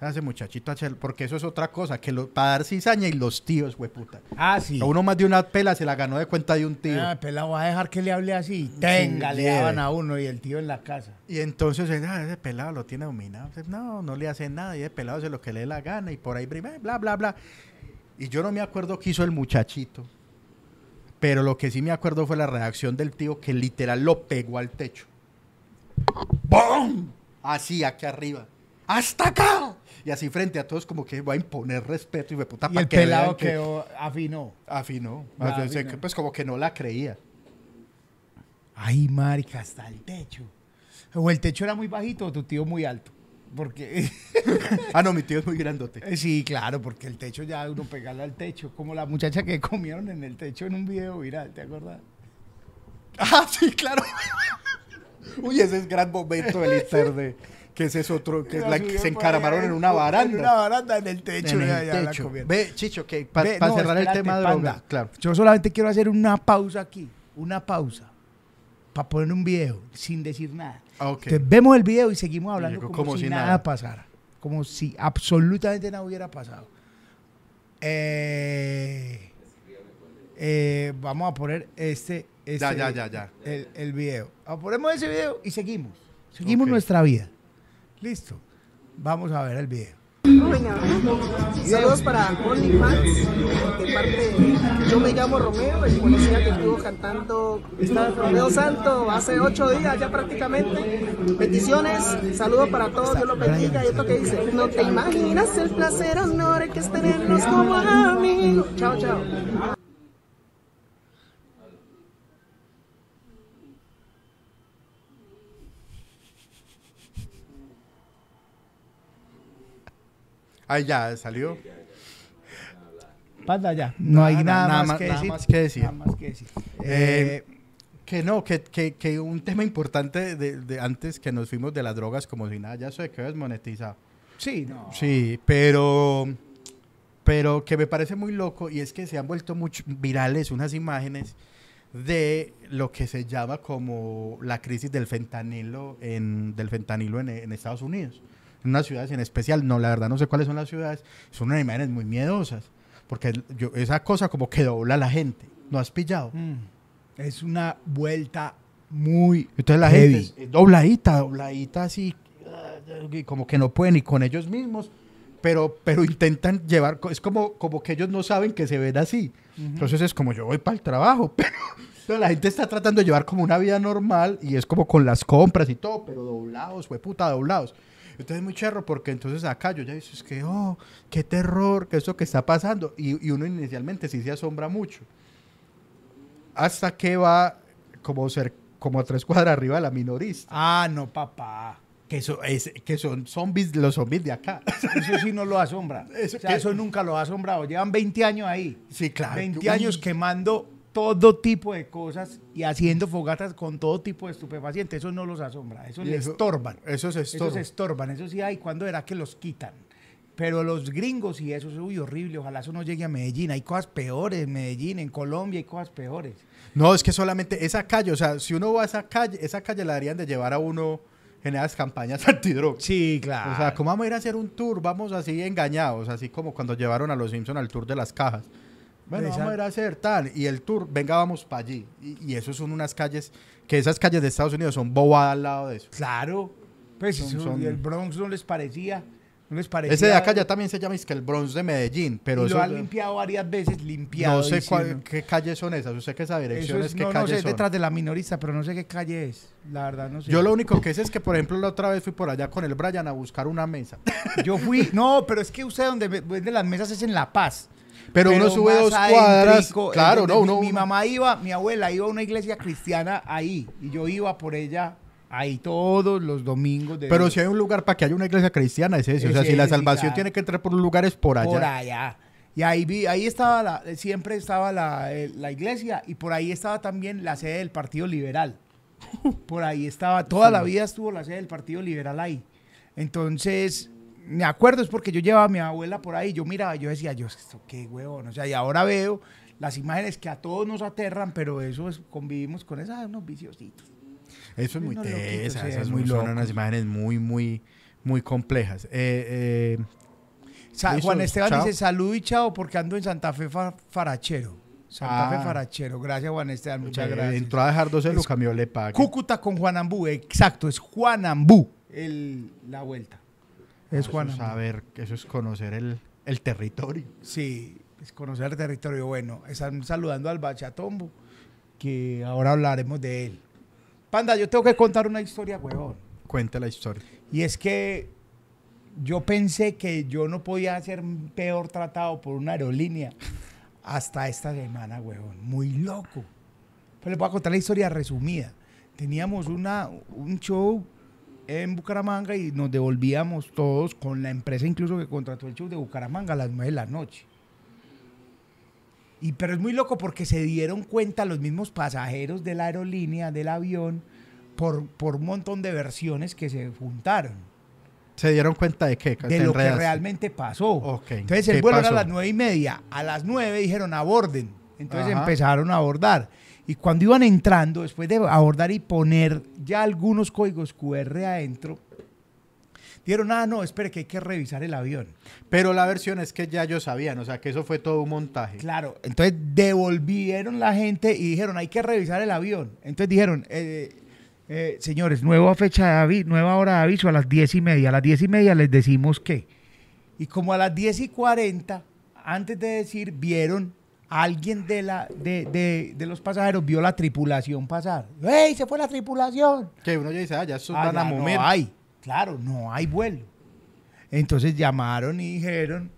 A Ese muchachito, porque eso es otra cosa, que lo, para dar cizaña y los tíos, hueputa. Ah, sí. A uno más de una pela se la ganó de cuenta de un tío. Ah, pelado, va a dejar que le hable así. Tenga, le daban a uno y el tío en la casa. Y entonces, ah, ese pelado lo tiene dominado. No, no le hace nada. Y ese pelado hace lo que le dé la gana. Y por ahí, bla, bla, bla. Y yo no me acuerdo qué hizo el muchachito. Pero lo que sí me acuerdo fue la reacción del tío que literal lo pegó al techo. ¡Bum! Así, aquí arriba. ¡Hasta acá! Y así frente a todos como que va a imponer respeto y me puta Y el que pelado que quedó, afinó. afinó. Ah, sea, afinó. Pues como que no la creía. Ay, marica, hasta el techo. O el techo era muy bajito o tu tío muy alto. Porque, [LAUGHS] Ah, no, mi tío es muy grandote. eh, sí, claro, porque el techo ya uno pegarle al techo. Como la muchacha que comieron en el techo en un video viral, ¿te acuerdas? [LAUGHS] Ah, sí, claro. [LAUGHS] Uy, ese es gran momento del internet. Que ese es otro, que es la que se encaramaron en una baranda. En una baranda en el techo. En el ya la techo. comieron. Ve, Chicho, que para no, cerrar el tema de drogas, claro. Yo solamente quiero hacer una pausa aquí. Una pausa. Para poner un video sin decir nada. Ah. Entonces, vemos el video y seguimos hablando Digo, como, como si, si nada, nada. pasara. como si absolutamente nada hubiera pasado. Eh, eh, vamos a poner este, este Ya, ya, ya, ya. El, el video. Ah, Ponemos ese video y seguimos. Seguimos nuestra vida. Listo. Vamos a ver el video. Saludos para OnlyFans, de parte yo me llamo Romeo, el policía que estuvo cantando Romeo Santo hace ocho días ya prácticamente. Bendiciones, saludos para todos, Dios los bendiga. Y esto que dice, no te imaginas el placer, honor que es tenernos como amigos. Chao, chao. Ahí ya salió. Panda ya. No hay Nada, nada, nada más, que nada decir. más que decir. Nada más que decir. Eh, Eh, Que no, que, que, que un tema importante de, de antes que nos fuimos de las drogas como si nada, ya eso de que es monetizado. sí, no. Sí, pero, pero que me parece muy loco y es que se han vuelto mucho virales unas imágenes de lo que se llama como la crisis del fentanilo en, del fentanilo en, en Estados Unidos. En unas ciudades en especial, no, la verdad no sé cuáles son las ciudades, son unas imágenes muy miedosas, porque yo, esa cosa como que dobla a la gente, ¿no has pillado? Mm. Es una vuelta muy Entonces la heavy. gente es dobladita, dobladita así, como que no pueden ni con ellos mismos, pero, pero intentan llevar, es como, como que ellos no saben que se ven así. Entonces es como yo voy para el trabajo, [LAUGHS] pero pero la gente está tratando de llevar como una vida normal y es como con las compras y todo, pero doblados, fue puta, doblados. Entonces es muy cherro porque entonces acá yo ya dices que, oh, qué terror, que eso que está pasando. Y, y uno inicialmente sí se asombra mucho. Hasta que va como, ser, como a tres cuadras arriba de la minorista. Ah, no, papá. Que, eso es, que son zombies, los zombies de acá. [LAUGHS] Eso sí no lo asombra. Eso o sea, eso nunca lo ha asombrado. Llevan 20 años ahí. Sí, claro. 20 Uy. años quemando todo tipo de cosas y haciendo fogatas con todo tipo de estupefacientes. Eso no los asombra. Eso les eso- estorban. Eso es Eso esto. se estorban. Eso sí hay. ¿Cuándo era que los quitan? Pero los gringos y eso es uy, horrible. Ojalá eso no llegue a Medellín. Hay cosas peores en Medellín, en Colombia hay cosas peores. No, es que solamente esa calle, o sea, si uno va a esa calle, esa calle la deberían de llevar a uno en esas campañas [LAUGHS] antidrogas. Sí, claro. O sea, ¿cómo vamos a ir a hacer un tour? Vamos así engañados, así como cuando llevaron a los Simpson al tour de las cajas. Bueno, vamos a ir a hacer tal. Y el tour, venga, vamos para allí. Y, y eso son unas calles, que esas calles de Estados Unidos son bobadas al lado de eso. Claro. Pues Son- eso, son- y el Bronx no les parecía. No les parecía. Ese de acá ya también se llama es que el Bronx de Medellín, pero y eso lo han limpiado varias veces, limpiado. no sé cuál- qué calles son esas. Usted que esa dirección es, es, qué no, no sé, son. detrás de la minorista, pero no sé qué calle es. La verdad, no sé. Yo lo único que sé es que, por ejemplo, la otra vez fui por allá con el Brian a buscar una mesa. Yo fui, no, pero es que usted donde ve- vende las mesas es en La Paz. Pero, uno sube dos cuadras. Claro, donde no, mi, mamá iba, mi abuela iba a una iglesia cristiana ahí. Y yo iba por ella ahí todos los domingos. De Pero si hay un lugar para que haya una iglesia cristiana, es ese. O sea, Ese si la salvación claro. tiene que entrar por un lugar, es por allá. Por allá. Y ahí vi, ahí estaba la, siempre estaba la, eh, la iglesia y por ahí estaba también la sede del Partido Liberal. [LAUGHS] Por ahí estaba, toda la vida estuvo la sede del Partido Liberal ahí. Entonces, me acuerdo, es porque yo llevaba a mi abuela por ahí, yo miraba, yo decía, yo, esto qué huevón, o sea, y ahora veo las imágenes que a todos nos aterran, pero eso es, convivimos con esas, unos viciositos. Eso es muy loquitos, tesa. Esas muy son unas imágenes muy, muy, muy complejas. Eh, eh, Juan Esteban chao. dice, salud y chao, porque ando en Santa Fe Fa- Farachero. Santa Ah. Fe Farachero. Gracias, Juan Esteban, muchas gracias. Entró a dejar 12 Es lucas, mi le pague. Cúcuta con Juan Ambú, exacto, es Juan Ambú el, la vuelta. Es Juan Eso es saber, eso es conocer el, el territorio. Sí, es conocer el territorio. Bueno, están saludando al Bachatombo, que ahora hablaremos de él. Panda, yo tengo que contar una historia, huevón. Cuenta la historia. Y es que yo pensé que yo no podía ser peor tratado por una aerolínea hasta esta semana, huevón. Muy loco. Pero les voy a contar la historia resumida. Teníamos una, un show en Bucaramanga y nos devolvíamos todos con la empresa incluso que contrató el show de Bucaramanga a las 9 de la noche. Y, pero es muy loco porque se dieron cuenta los mismos pasajeros de la aerolínea, del avión, por, por un montón de versiones que se juntaron ¿Se dieron cuenta de qué? de lo que realmente pasó. Ok, Entonces el ¿qué vuelo era a pasó? las nueve y media. A las nueve dijeron aborden. Entonces Ajá. empezaron a abordar. Y cuando iban entrando, después de abordar y poner ya algunos códigos QR adentro, Dijeron, ah, no, espere que hay que revisar el avión. Pero la versión es que ya ellos sabían, o sea, que eso fue todo un montaje. Claro, entonces devolvieron la gente y dijeron, hay que revisar el avión. Entonces dijeron, eh, eh, señores, nueva fecha de aviso, nueva hora de aviso a las diez y media. A las diez y media les decimos que. Y como a las diez y cuarenta, antes de decir, vieron alguien de, la, de, de- de los pasajeros vio la tripulación pasar. ¡Ey, se fue la tripulación! Que uno ya dice, ah, ya esos Ah, van a mover. No hay, claro, no hay vuelo. Entonces llamaron y dijeron,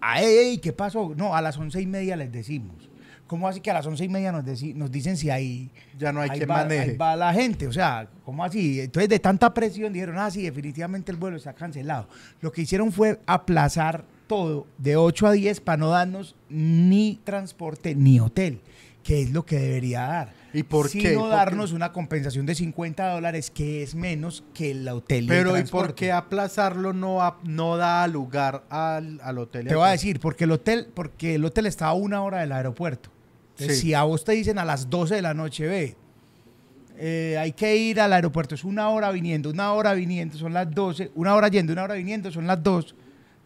"Ah, ey, ey, ¿qué pasó? No, a las once y media les decimos. ¿Cómo así que a las once y media nos, deci- nos dicen si hay, Ya no hay ahí quien maneje. ahí va la gente? O sea, ¿cómo así? Entonces de tanta presión dijeron, ah, sí, definitivamente el vuelo está cancelado. Lo que hicieron fue aplazar todo de 8 a 10 para no darnos ni transporte ni hotel, que es lo que debería dar. ¿Y por sino qué? ¿Por qué? darnos una compensación de 50 dólares, que es menos que el hotel. y el Pero ¿y por qué aplazarlo no, a- no da lugar al, al hotel? Te voy a decir, porque el hotel, porque el hotel está a una hora del aeropuerto. Entonces, Sí. Si a vos te dicen a las 12 de la noche, ve, eh, hay que ir al aeropuerto, es una hora viniendo, una hora viniendo, son las 12, una hora yendo, una hora viniendo, son las 2,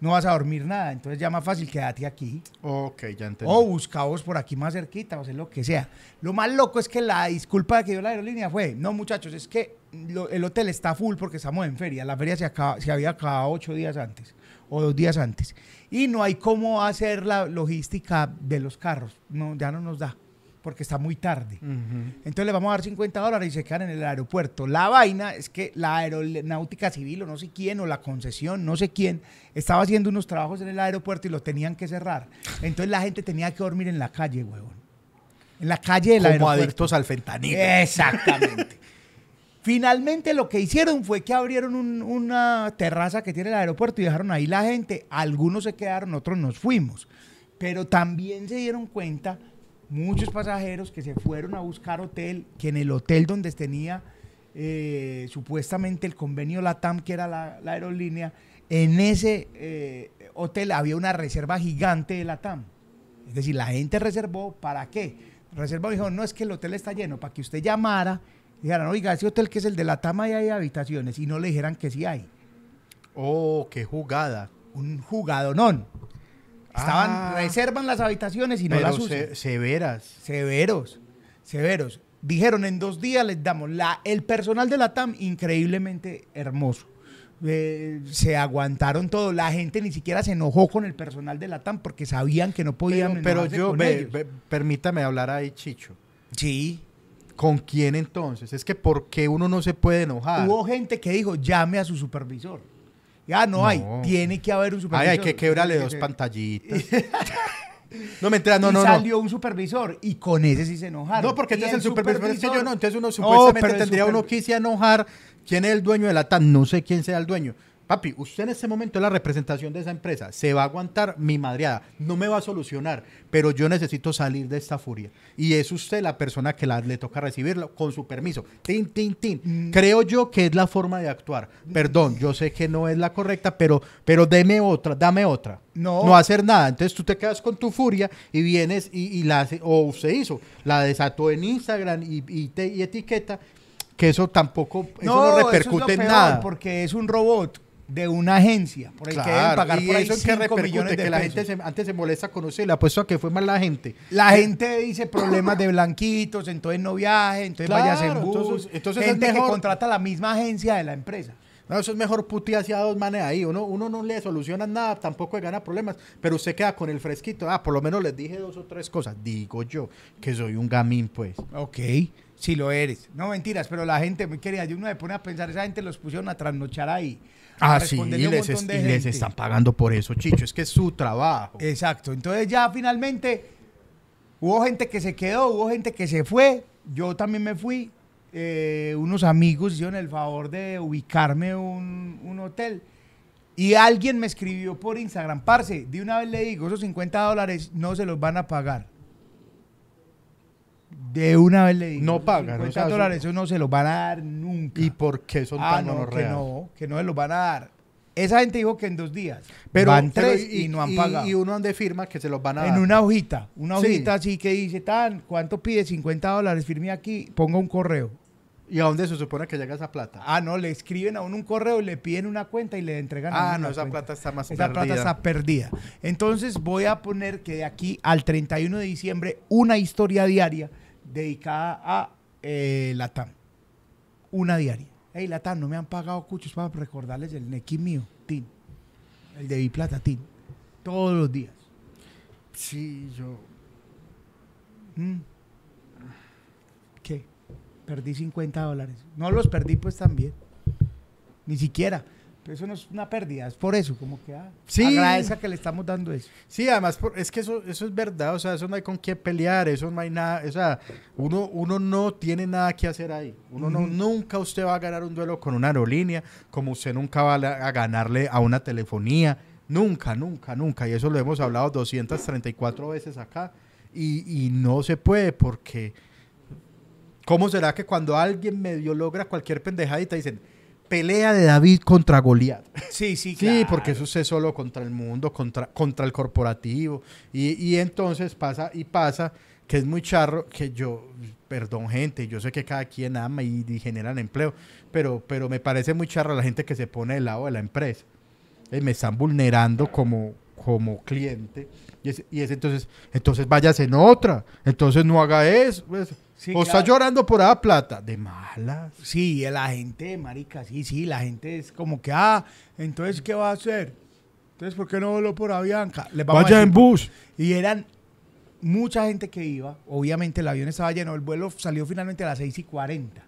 no vas a dormir nada, entonces ya más fácil quédate aquí. Ok, ya entendí. O busca vos por aquí más cerquita, o hacer lo que sea. Lo más loco es que la disculpa que dio la aerolínea fue, no muchachos, es que lo- el hotel está full porque estamos en feria. La feria se, acaba- se había acabado ocho días antes o dos días antes. Y no hay cómo hacer la logística de los carros. No, ya no nos da porque está muy tarde. Entonces le vamos a dar 50 dólares y se quedan en el aeropuerto. La vaina es que la aeronáutica civil o no sé quién o la concesión, no sé quién, estaba haciendo unos trabajos en el aeropuerto y lo tenían que cerrar. Entonces la gente tenía que dormir en la calle, huevón. En la calle del Como aeropuerto. adictos al fentanilo. Exactamente. [LAUGHS] Finalmente lo que hicieron fue que abrieron un- una terraza que tiene el aeropuerto y dejaron ahí la gente. Algunos se quedaron, otros nos fuimos. Pero también se dieron cuenta muchos pasajeros que se fueron a buscar hotel, que en el hotel donde tenía eh, supuestamente el convenio LATAM, que era la, la aerolínea, en ese eh, hotel había una reserva gigante de LATAM. Es decir, la gente reservó, ¿para qué? Reservó y dijo, no, es que el hotel está lleno, para que usted llamara y dijeran, oiga, ese hotel que es el de LATAM ahí hay habitaciones, y no le dijeran que sí hay. Oh, qué jugada. Un jugadonón. Estaban, Ah. reservan las habitaciones y no las usan. se- severas. Severos, severos. Dijeron en dos días les damos. La, el personal de la TAM, increíblemente hermoso. Eh, se aguantaron todo. La gente ni siquiera se enojó con el personal de la TAM porque sabían que no podían. Pero, pero yo, con ve, ellos. ve, permítame hablar ahí, Chicho. Sí. ¿Con quién entonces? Es que ¿por qué uno no se puede enojar? Hubo gente que dijo, llame a su supervisor. Ya no, hay, tiene que haber un Ay, supervisor. hay que quebrarle dos pantallitas. [LAUGHS] no me enteras, no, y no, no. salió un supervisor y con ese sí se enojaron. No, porque entonces el supervisor es que yo no, entonces uno No, supuestamente el tendría uno que a enojar. ¿Quién es el dueño de la TAN? No sé quién sea el dueño. Papi, usted en este momento es la representación de esa empresa. Se va a aguantar mi madreada. No me va a solucionar, pero yo necesito salir de esta furia. Y es usted la persona que la- le toca recibirlo con su permiso. Tin, tin, tin. Mm. Creo yo que es la forma de actuar. Perdón, yo sé que no es la correcta, pero, pero deme otra, dame otra. No. No hacer nada. Entonces tú te quedas con tu furia y vienes y, y la hace, o usted hizo, la desató en Instagram y, y te- y etiqueta, que eso tampoco, eso no, eso es repercute en nada. porque es un robot de una agencia por el que deben pagar y por ahí eso en que 5 repercute, que la pesos. gente se- antes se molesta con usted, le apuesto a que fue más la gente. La gente dice problemas de blanquitos, entonces no viaje, entonces Claro, vayas en bus. entonces- entonces es gente que contrata la misma agencia de la empresa. No, eso es mejor putearse a dos manes ahí. Uno, uno no le soluciona nada, tampoco le gana problemas, pero usted queda con el fresquito. Ah, por lo menos les dije dos o tres cosas. Digo yo, que soy un gamín, pues. Ok, si lo eres. No mentiras, pero la gente muy querida, yo uno me pone a pensar, esa gente los pusieron a trasnochar ahí. Ah, sí, y les, es- y les están pagando por eso, Chicho. Es que es su trabajo. Exacto. Entonces ya finalmente hubo gente que se quedó, hubo gente que se fue. Yo también me fui. Eh, unos amigos hicieron el favor de ubicarme un, un hotel. Y alguien me escribió por Instagram, parce, de una vez le digo, esos 50 dólares no se los van a pagar. De una vez le digo. No pagan, 50 o sea, eso- dólares, eso no se los van a dar nunca. ¿Y por qué son ah, tan no, que no, que no se los van a dar. Esa gente dijo que en dos días. Pero, van tres y, no han pagado. Y uno donde firma que se los van a En dar. una hojita, una Sí. hojita así que dice, tan, ¿cuánto pide? 50 dólares, firme aquí, ponga un correo. ¿Y a dónde se supone que llega esa plata? Ah, no, le escriben a uno un correo, le piden una cuenta y le entregan Ah, no, esa cuenta. plata está más Esa perdida. plata está perdida. Entonces voy a poner que de aquí al 31 de diciembre una historia diaria dedicada a eh, Latam. Una diaria. Hey, Latam, no me han pagado cuchos para recordarles el nequi mío, Tin. El de Biplata, Tin. Todos los días. Sí, yo... Mm. ¿Qué? Perdí 50 dólares. No los perdí pues también. Ni siquiera. Eso no es una pérdida, es por eso, como que ah, Sí. agradezca que le estamos dando eso. Sí, además, por- es que eso, eso es verdad, o sea, eso no hay con qué pelear, eso no hay nada, o sea, uno, uno no tiene nada que hacer ahí. Uno no, nunca usted va a ganar un duelo con una aerolínea, como usted nunca va a ganarle a una telefonía, nunca, nunca, nunca. Y eso lo hemos hablado 234 veces acá, y, y no se puede porque, ¿cómo será que cuando alguien medio logra cualquier pendejadita dicen, pelea de David contra Goliat? Sí, sí, Sí, porque eso es solo contra el mundo, contra, contra el corporativo. Y, y entonces pasa y pasa que es muy charro que yo, perdón gente, yo sé que cada quien ama y, y generan empleo, pero, pero me parece muy charro la gente que se pone del lado de la empresa. Eh, me están vulnerando como, como cliente. Y es, y es entonces, entonces váyase en otra. Entonces no haga eso. pues. Sí, o está llorando por esa plata. De malas. Sí, la gente, marica, sí, sí, la gente es como que, ah, entonces, ¿qué va a hacer? Entonces, ¿por qué no voló por Avianca? Les vamos a Vaya decir en bus. Y eran mucha gente que iba. Obviamente el avión estaba lleno. El vuelo salió finalmente a las 6 y 40.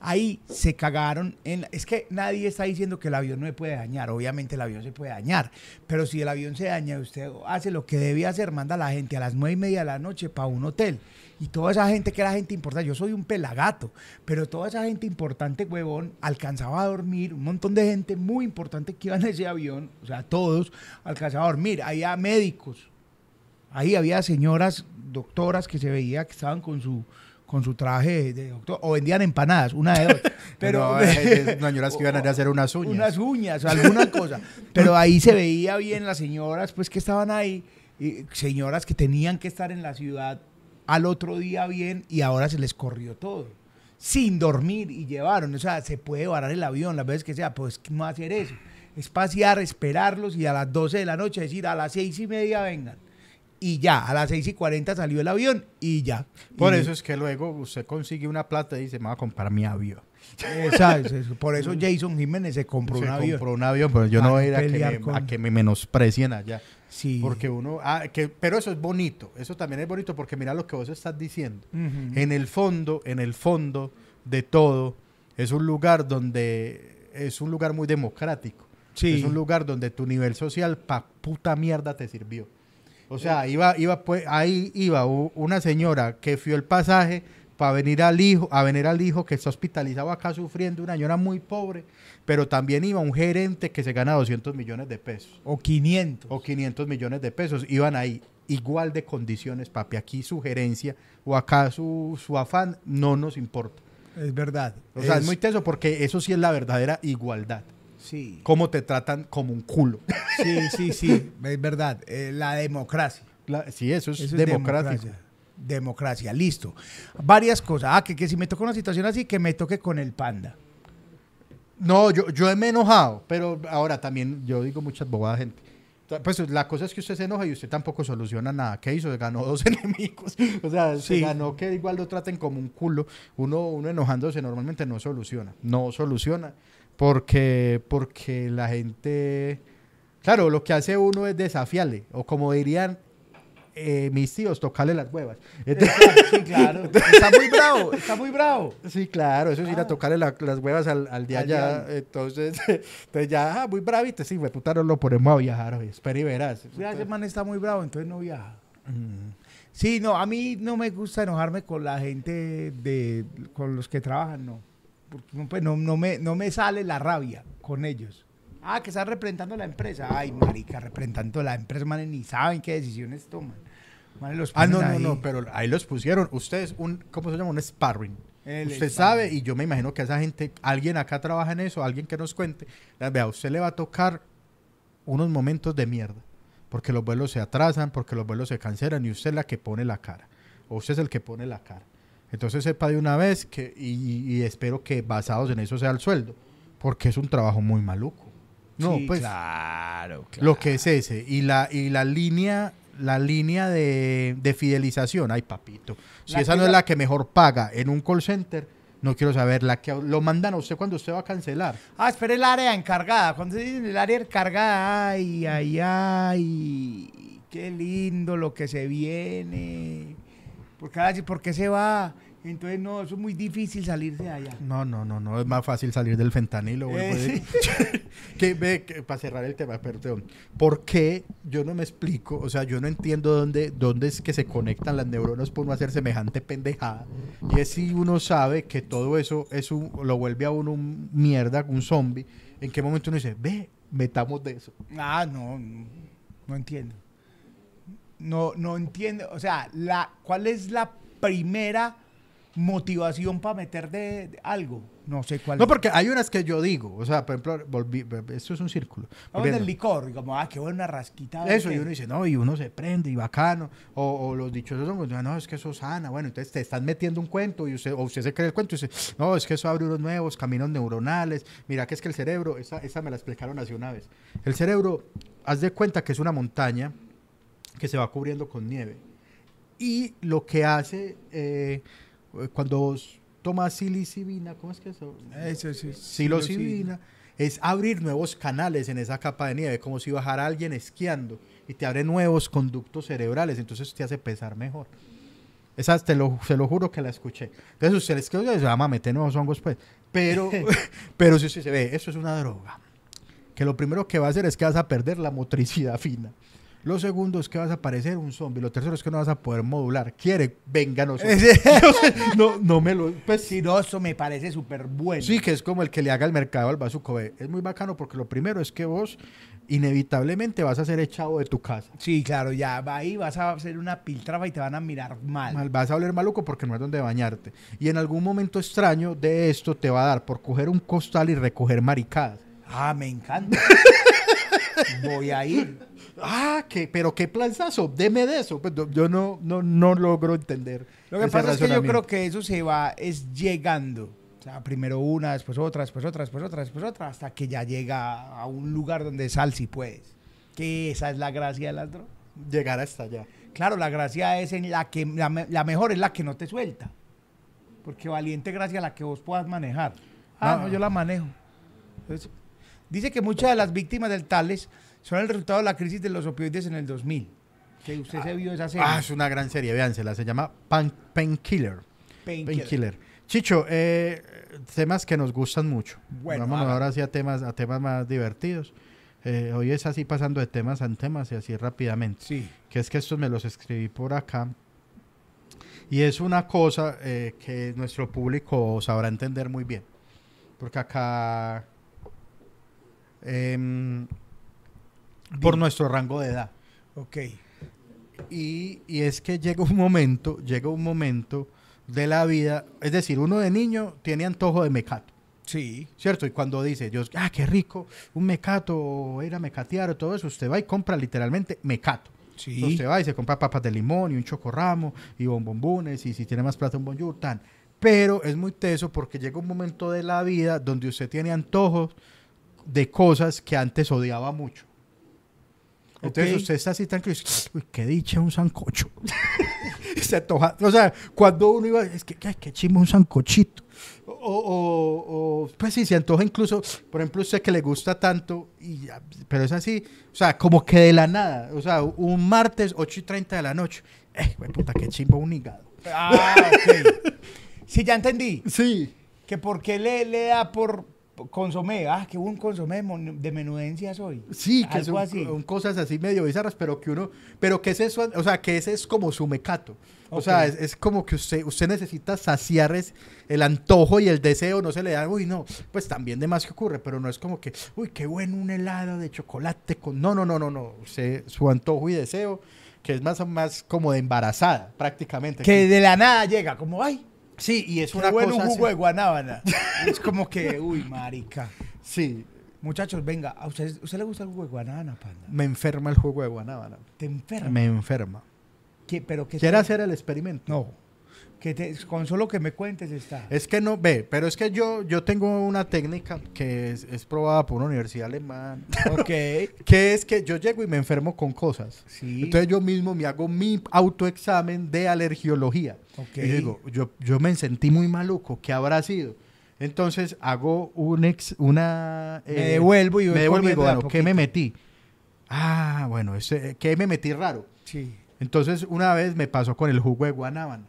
Ahí se cagaron. En, es que nadie está diciendo que el avión no se puede dañar. Obviamente el avión se puede dañar. Pero si el avión se daña usted hace lo que debía hacer, manda a la gente a las 9 y media de la noche para un hotel. Y toda esa gente que era gente importante, yo soy un pelagato, pero toda esa gente importante, huevón, alcanzaba a dormir, un montón de gente muy importante que iba en ese avión, o sea, todos alcanzaban a dormir. Había médicos, Ahí había señoras, doctoras que se veía que estaban con su con su traje de doctor o vendían empanadas, una de dos. [LAUGHS] Pero eh, [LAUGHS] señoras que iban a hacer unas uñas. unas uñas, alguna cosa. Pero ahí se veía bien las señoras pues que estaban ahí, y señoras que tenían que estar en la ciudad al otro día bien y ahora se les corrió todo. Sin dormir y llevaron, o sea, se puede varar el avión las veces que sea, pues no hacer eso. Es pasear, esperarlos y a las 12 de la noche decir a las seis y media vengan. Y ya, a las 6 y 40 salió el avión y ya. Por Y- eso es que luego usted consigue una plata y dice, me voy a comprar mi avión. Esa- es eso. Por eso [LAUGHS] Jason Jiménez se compró Se un avión. compró un avión, pero yo no voy a ir a que, me, a que me menosprecien allá. Sí. Porque uno, ah, que, pero eso es bonito, eso también es bonito porque mira lo que vos estás diciendo. En el fondo, en el fondo de todo, es un lugar donde es un lugar muy democrático. Sí. Es un lugar donde tu nivel social pa puta mierda te sirvió. O sea, iba, iba pues, ahí iba una señora que fió el pasaje para venir al hijo, a venir al hijo que está hospitalizado acá sufriendo, una señora muy pobre, pero también iba un gerente que se gana 200 millones de pesos O 500. o 500 millones de pesos, iban ahí igual de condiciones, papi, aquí su gerencia o acá su, su afán no nos importa. Es verdad. O sea, es muy teso porque eso sí es la verdadera igualdad. Sí. Cómo te tratan como un culo. Sí, sí, sí. [LAUGHS] Es verdad. Eh, la democracia. La- sí, eso es Eso es democrático. democracia. Democracia, listo. Varias cosas. Ah, que, que si me toca una situación así, que me toque con el panda. No, yo, yo me he enojado, pero ahora también yo digo muchas bobadas, gente. Pues la cosa es que usted se enoja y usted tampoco soluciona nada. ¿Qué hizo? Se ganó dos [LAUGHS] enemigos. O sea, se Sí. ganó que igual lo traten como un culo. Uno, uno enojándose normalmente no soluciona. No soluciona. Porque, porque la gente. Claro, lo que hace uno es desafiarle. O como dirían eh, mis tíos, tocarle las huevas. Entonces- Sí, claro. [LAUGHS] Está muy bravo, está muy bravo. Sí, claro, eso es ir a Ah. tocarle la- las huevas al, al de Al allá. Entonces, [LAUGHS] entonces ya, ah, muy bravito, sí, güey, puta, no lo ponemos a viajar hoy. Espera y verás. Sí, ese man está muy bravo, entonces no viaja. Mm. Sí, no, a mí no me gusta enojarme con la gente de con los que trabajan, no. Porque pues, no, no me, no me sale la rabia con ellos. Ah, que están representando la empresa. Ay, marica, representando la empresa, manes, ni saben qué decisiones toman. Los Ah, no, no, no, pero ahí los pusieron. Ustedes, un, ¿cómo se llama? Un sparring. El usted sparring. sabe, y yo me imagino que esa gente, alguien acá trabaja en eso, alguien que nos cuente. Vea, usted le va a tocar unos momentos de mierda. Porque los vuelos se atrasan, porque los vuelos se cancelan y usted es la que pone la cara. O usted es el que pone la cara. Entonces sepa de una vez que, y, y espero que basados en eso sea el sueldo, porque es un trabajo muy maluco. No, Sí, pues claro, claro. lo que es ese. Y la, y la línea, la línea de, de fidelización, ay papito. Si La esa no es la- la que mejor paga en un call center, no quiero saber la que lo mandan a usted cuando usted va a cancelar. Ah, espera el área encargada. Cuando se dice el área encargada, ay, ay, ay, qué lindo lo que se viene. Porque ahora sí, ¿por qué se va? Entonces, no, eso es muy difícil salirse de allá. No, no, no, no, es más fácil salir del fentanilo. a Eh, [LAUGHS] que ve, que, para cerrar el tema, perdón. ¿Por qué yo no me explico? O sea, yo no entiendo dónde, dónde es que se conectan las neuronas por no hacer semejante pendejada. Y es si uno sabe que todo eso es un, lo vuelve a uno un mierda, un zombie. ¿En qué momento uno dice, ve, metamos de eso? Ah, no, no, no entiendo. No, no entiendo. O sea, la, ¿cuál es la primera motivación para meter de, de algo? No sé cuál No, es. porque hay unas que yo digo, o sea, por ejemplo, volví, esto es un círculo. Vamos del licor, y como, ah, qué buena rasquita. Eso, y uno dice, no, y uno se prende y bacano. O, o los dichosos son, no, es que eso sana. Bueno, entonces te están metiendo un cuento y usted, o usted se cree el cuento y dice, no, es que eso abre unos nuevos caminos neuronales. Mira que es que el cerebro, esa, esa me la explicaron hace una vez. El cerebro, haz de cuenta que es una montaña que se va cubriendo con nieve. Y lo que hace eh, cuando tomas silicibina, ¿cómo es que eso? Eso sí. psilocibina es abrir nuevos canales en esa capa de nieve, como si bajara alguien esquiando y te abre nuevos conductos cerebrales, entonces te hace pesar mejor. Esa te lo, se lo juro que la escuché. Entonces ustedes que se llama meter nuevos hongos, pues. Pero, [LAUGHS] [LAUGHS] pero si sí, se ve, eso es una droga. Que lo primero que va a hacer es que vas a perder la motricidad fina. Lo segundo es que vas a parecer un zombie. Lo tercero es que no vas a poder modular. Quiere, venga, no. [LAUGHS] No, no me lo. Pues Sí, no, eso me parece súper bueno. Sí, que es como el que le haga el mercado al bazuco. Es muy bacano porque lo primero es que vos inevitablemente vas a ser echado de tu casa. Sí, claro, ya va ahí vas a hacer una piltrafa y te van a mirar mal. Mal, vas a oler maluco porque no hay donde bañarte. Y en algún momento extraño de esto te va a dar por coger un costal y recoger maricadas. Ah, me encanta. [LAUGHS] Voy a ir. [LAUGHS] Ah, ¿qué? pero qué planzazo. Deme de eso. Pues yo- no, no, no logro entender. Lo que pasa es que yo creo que eso se va, es llegando. O sea, primero una, después otra, después otra, después otra, después otra, hasta que ya llega a un lugar donde sal si puedes. Que esa es la gracia de las drogas. Llegar hasta allá. Claro, la gracia es en la que, la mejor es la que no te suelta. Porque valiente gracia la que vos puedas manejar. Ah, No. no, yo la manejo. Entonces, dice que muchas de las víctimas del Tales son el resultado de la crisis de los opioides en el 2000. Que usted se vio esa serie. Ah, es una gran serie, véansela. Se llama Painkiller. Painkiller. Chicho, eh, temas que nos gustan mucho. Bueno, Vámonos haga. ahora sí a temas, a temas más divertidos. Eh, hoy es así pasando de temas a temas y así rápidamente. Sí. Que es que estos me los escribí por acá. Y es una cosa eh, que nuestro público sabrá entender muy bien. Porque acá, em, por nuestro rango de edad. Ok. Y, y es que llega un momento, llega un momento de la vida, es decir, uno de niño tiene antojo de mecato, Sí. ¿cierto? Y cuando dice, Dios, ah, qué rico, un mecato, ir a mecatear o todo eso, usted va y compra literalmente mecato. Sí. Entonces usted va y se compra papas de limón y un chocorramo y bombombones y si tiene más plata un bonjour, tan. Pero es muy teso porque llega un momento de la vida donde usted tiene antojos de cosas que antes odiaba mucho. Entonces usted está así tranquilo y dice, uy, qué dicha un sancocho. [LAUGHS] Se antoja. O sea, cuando uno iba, es que, ay, qué chimo un sancochito. O, o- o, pues sí, se antoja incluso, por ejemplo, usted que le gusta tanto, y ya, pero es así, o sea, como que de la nada, o sea, un martes 8 y 30 de la noche, eh, güey, puta, qué chimbo un hígado. Ah, ok. [LAUGHS] sí, ya entendí. Sí. Que por qué le, le da por consomé. Ah, que un consomé de menudencias hoy. Sí, que son, así. son cosas así medio bizarras, pero que uno, pero que es eso, o sea, que ese es como su mecato. O Ok. sea, es, es como que usted, usted necesita saciar es- el antojo y el deseo, no se le da, uy, no, pues también de más que ocurre, pero no es como que, uy, qué bueno un helado de chocolate con, no, no, no, no, no, usted, su antojo y deseo, que es más, más como de embarazada, prácticamente. Que de la nada llega, como, ay, sí, y es qué una bueno cosa un jugo así. de guanábana. [LAUGHS] es como que, uy, marica. Sí, Muchachos, venga, ¿a usted, usted le gusta el jugo de guanábana, panda? me enferma el juego de guanábana. ¿Te enferma? Me enferma. ¿Qué, pero qué ¿Quiere hacer el experimento? No. Que te- con solo que me cuentes está. Es que no, ve, pero es que yo, yo tengo una técnica que es, es probada por una universidad alemana, Ok. [LAUGHS] que es que yo llego y me enfermo con cosas. Sí. Entonces yo mismo me hago mi autoexamen de alergiología. Ok. Y digo, yo, yo me sentí muy maluco, ¿qué habrá sido? Entonces hago un ex, una... Me devuelvo y me devuelvo y digo, bueno, ¿qué me metí? Ah, bueno, ese, ¿qué me metí raro? Sí. Entonces, una vez me pasó con el jugo de guanábana.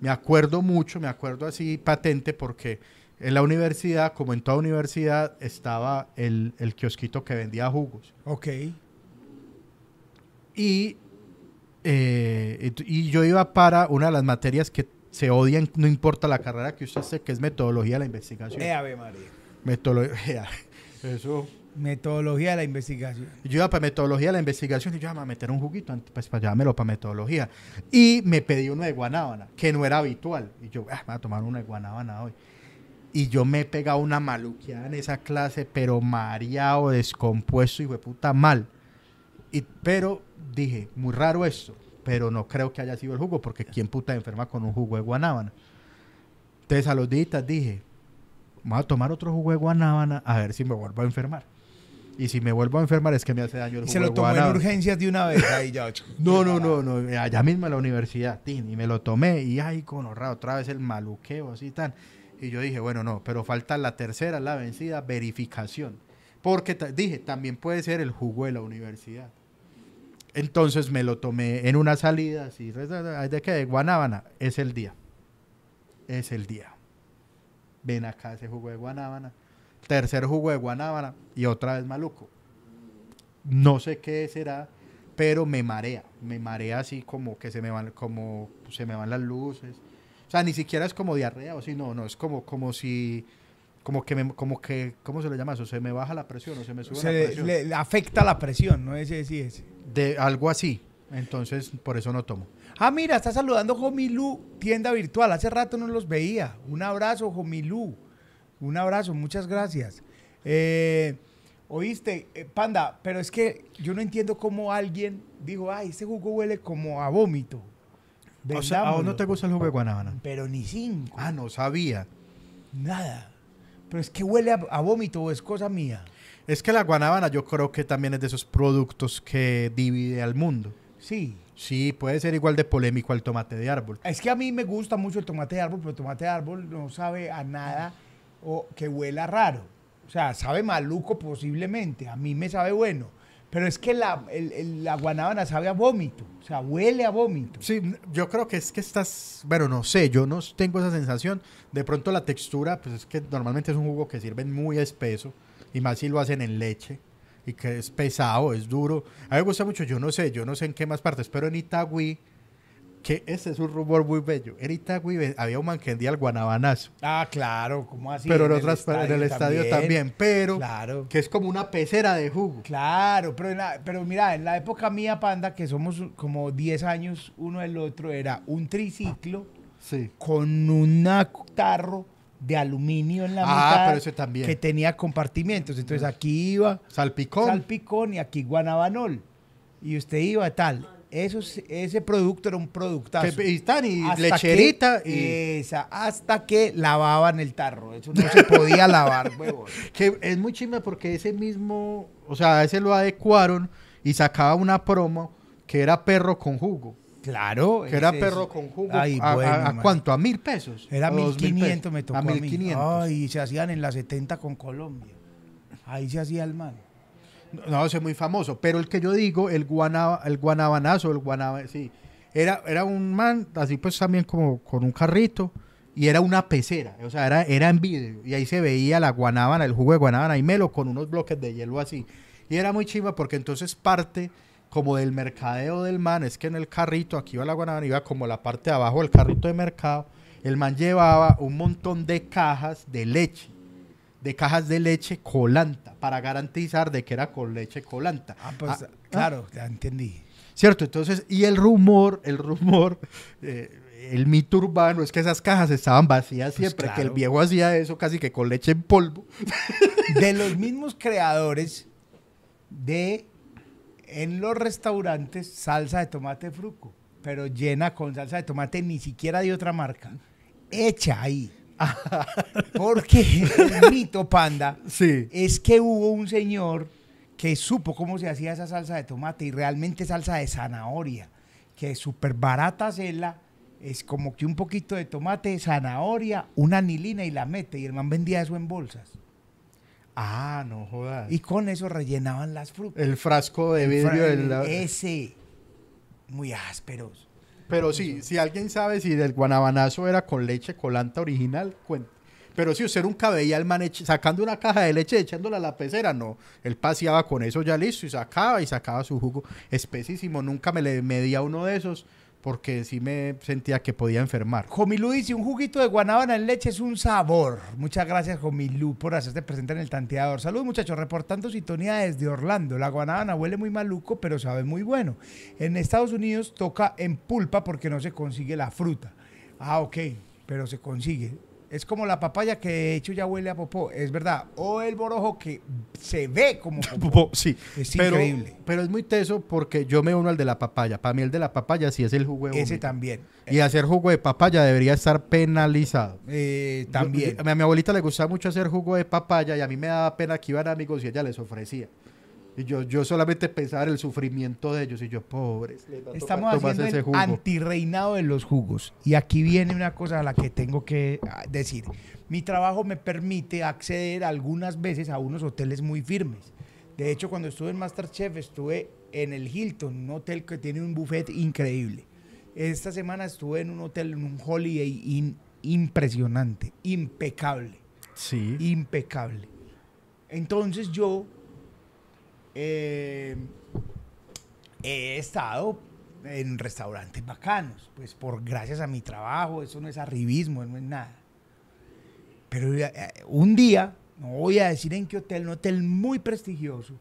Me acuerdo mucho, me acuerdo así patente porque en la universidad, como en toda universidad, estaba el, el kiosquito que vendía jugos. Ok. Y, eh, y yo iba para una de las materias que se odian, no importa la carrera que usted esté, que es metodología de la investigación. Eh, Ave María. Metodología. [LAUGHS] Eso. Metodología de la investigación. Yo iba para metodología de la investigación y yo iba a meter un juguito, pues para llevármelo para metodología. Y me pedí uno de guanábana, que no era habitual. Y yo, ah, voy a tomar uno de guanábana hoy. Y yo me he pegado una maluqueada en esa clase, pero mareado, descompuesto y fue puta mal. Y, pero dije, muy raro esto, pero no creo que haya sido el jugo, porque ¿quién puta enferma con un jugo de guanábana? Entonces a los días dije, voy a tomar otro jugo de guanábana a ver si me vuelvo a enfermar. Y si me vuelvo a enfermar es que me hace daño el Y jugo se lo tomó en urgencias de una vez. Ahí ya. [LAUGHS] No, no, no, no, allá mismo en la universidad, tin, y me lo tomé y ay, conorra, otra vez el maluqueo, así tan. Y yo dije, bueno, no, pero falta la tercera, la vencida, verificación. Porque dije, también puede ser el jugo de la universidad. Entonces me lo tomé en una salida, así, ¿de qué? De Guanábana, es el día. Es el día. Ven acá ese jugo de Guanábana. Tercer jugo de Guanábana y otra vez maluco. No sé qué será, pero me marea, me marea así como que se me van, como se me van las luces. O sea, ni siquiera es como diarrea o si no, no, es como, como si, como que, me, como que, ¿cómo se le llama eso? Se me baja la presión o se me sube Se la presión. le- le afecta la presión, ¿no? Ese sí, ese. De algo así. Entonces, por eso no tomo. Ah, mira, está saludando Jomilú, tienda virtual. Hace rato no los veía. Un abrazo, Jomilú. Un abrazo, muchas gracias. Eh, Oíste, eh, Panda, pero es que yo no entiendo cómo alguien dijo, ay, este jugo huele como a vómito. O sea, ¿a vos no Vendámoslo". te gusta el jugo de guanábana? Pero ni cinco, Ah, no sabía. nada. Pero es que huele a, a vómito o es cosa mía. Es que la guanábana yo creo que también es de esos productos que divide al mundo. Sí. Sí, puede ser igual de polémico al tomate de árbol. Es que a mí me gusta mucho el tomate de árbol, pero el tomate de árbol no sabe a nada o que huela raro. O sea, sabe maluco posiblemente. A mí me sabe bueno. Pero es que la, el- el- la guanábana sabe a vómito. O sea, huele a vómito. Sí, yo creo que es que estás, bueno, no sé, yo no tengo esa sensación. De pronto la textura, pues es que normalmente es un jugo que sirven muy espeso, y más si lo hacen en leche, y que es pesado, es duro. A mí me gusta mucho, yo no sé, yo no sé en qué más partes, pero en Itagüí, que este es un rumor muy bello, en Itagüí había un man que vendía el guanabanazo, Ah, claro, ¿cómo así? pero en, el otras, pa- en el estadio también, pero Claro. que es como una pecera de jugo. Claro, pero, en la- pero mira, en la época mía, Panda, que somos como 10 años uno del otro, era un triciclo Sí. con un tarro de aluminio en la Ah, mitad pero ese también. que tenía compartimentos. Entonces aquí iba Salpicón. salpicón y aquí guanabanol. Y usted iba tal. Eso, es- ese producto era un productazo. Que- y Hasta lecherita, que- y... esa, hasta que lavaban el tarro. Eso no se podía lavar, [LAUGHS] huevón. Que es muy chimba porque ese mismo, o sea, ese lo adecuaron y sacaba una promo que era perro con jugo. Claro. Que era perro con jugo. Ay, ¿A, a- bueno, a man. cuánto? ¿A mil pesos? Era ¿O dos mil 1500 pesos? me tocó A mí. 1500. Ay, se hacían en la 70 con Colombia. Ahí se hacía el man. No, ese es muy famoso. Pero el que yo digo, el, guana, el guanabanazo, el guanaba, sí. Era, era un man, así pues también como con un carrito. Y era una pecera, o sea, era, era en vidrio. Y ahí se veía la guanábana, el jugo de guanábana y melo con unos bloques de hielo así. Y era muy chimba porque entonces parte como del mercadeo del man, es que en el carrito, aquí iba la guanábana, iba como la parte de abajo del carrito de mercado. El man llevaba un montón de cajas de leche, de cajas de leche colanta, para garantizar de que era con leche colanta. Ah, pues Ah, claro, ya entendí. ¿Cierto? Entonces, y el rumor, el rumor, eh, el mito urbano es que esas cajas estaban vacías siempre, que el viejo hacía eso casi que con leche en polvo. De los mismos creadores de en los restaurantes salsa de tomate fruco. pero llena con salsa de tomate, ni siquiera de otra marca. Hecha ahí. [LAUGHS] Porque el mito, panda, Sí. es que hubo un señor que supo cómo se hacía esa salsa de tomate y realmente salsa de zanahoria, que es súper barata hacerla. Es como que un poquito de tomate, zanahoria, una anilina y la mete. Y el man vendía eso en bolsas. Ah, no jodas. Y con eso rellenaban las frutas. el frasco de vidrio del Ese, muy ásperos. Pero sí, si alguien sabe si el guanabanazo era con leche colanta original, cuenta. Pero si usted nunca veía al man sacando una caja de leche echándola a la pecera, no. Él paseaba con eso ya listo y sacaba y sacaba su jugo espesísimo. Nunca me le medía uno de esos porque sí me sentía que podía enfermar. Jomilú dice, un juguito de guanábana en leche es un sabor. Muchas gracias, Jomilú, por hacerte presente en el tanteador. Saludos, muchachos, reportando sintonía desde Orlando. La guanábana huele muy maluco, pero sabe muy bueno. En Estados Unidos toca en pulpa porque no se consigue la fruta. Ah, ok, pero se consigue. Es como la papaya que de hecho ya huele a popó, es verdad. O el borojo que se ve como [LAUGHS] popó. Sí, Es pero, increíble. pero es muy teso porque yo me uno al de la papaya. Para mí el de la papaya sí es el jugo de Ese también. Y hacer jugo de papaya debería estar penalizado. Eh, también. yo- a mi abuelita le gustaba mucho hacer jugo de papaya y a mí me daba pena que iban amigos y ella les ofrecía. Y yo, yo solamente pensaba en el sufrimiento de ellos y yo, pobres. Estamos haciendo el jugo. antirreinado de los jugos. Y aquí viene una cosa a la que tengo que ah, decir. Mi trabajo me permite acceder algunas veces a unos hoteles muy firmes. De hecho, cuando estuve en Masterchef, estuve en el Hilton, un hotel que tiene un buffet increíble. Esta semana estuve en un hotel, en un Holiday Inn impresionante, impecable Sí. impecable. Entonces yo eh, he estado en restaurantes bacanos, pues por gracias a mi trabajo, eso no es arribismo, no es nada. Pero eh, un día, no voy a decir en qué hotel, un hotel muy prestigioso,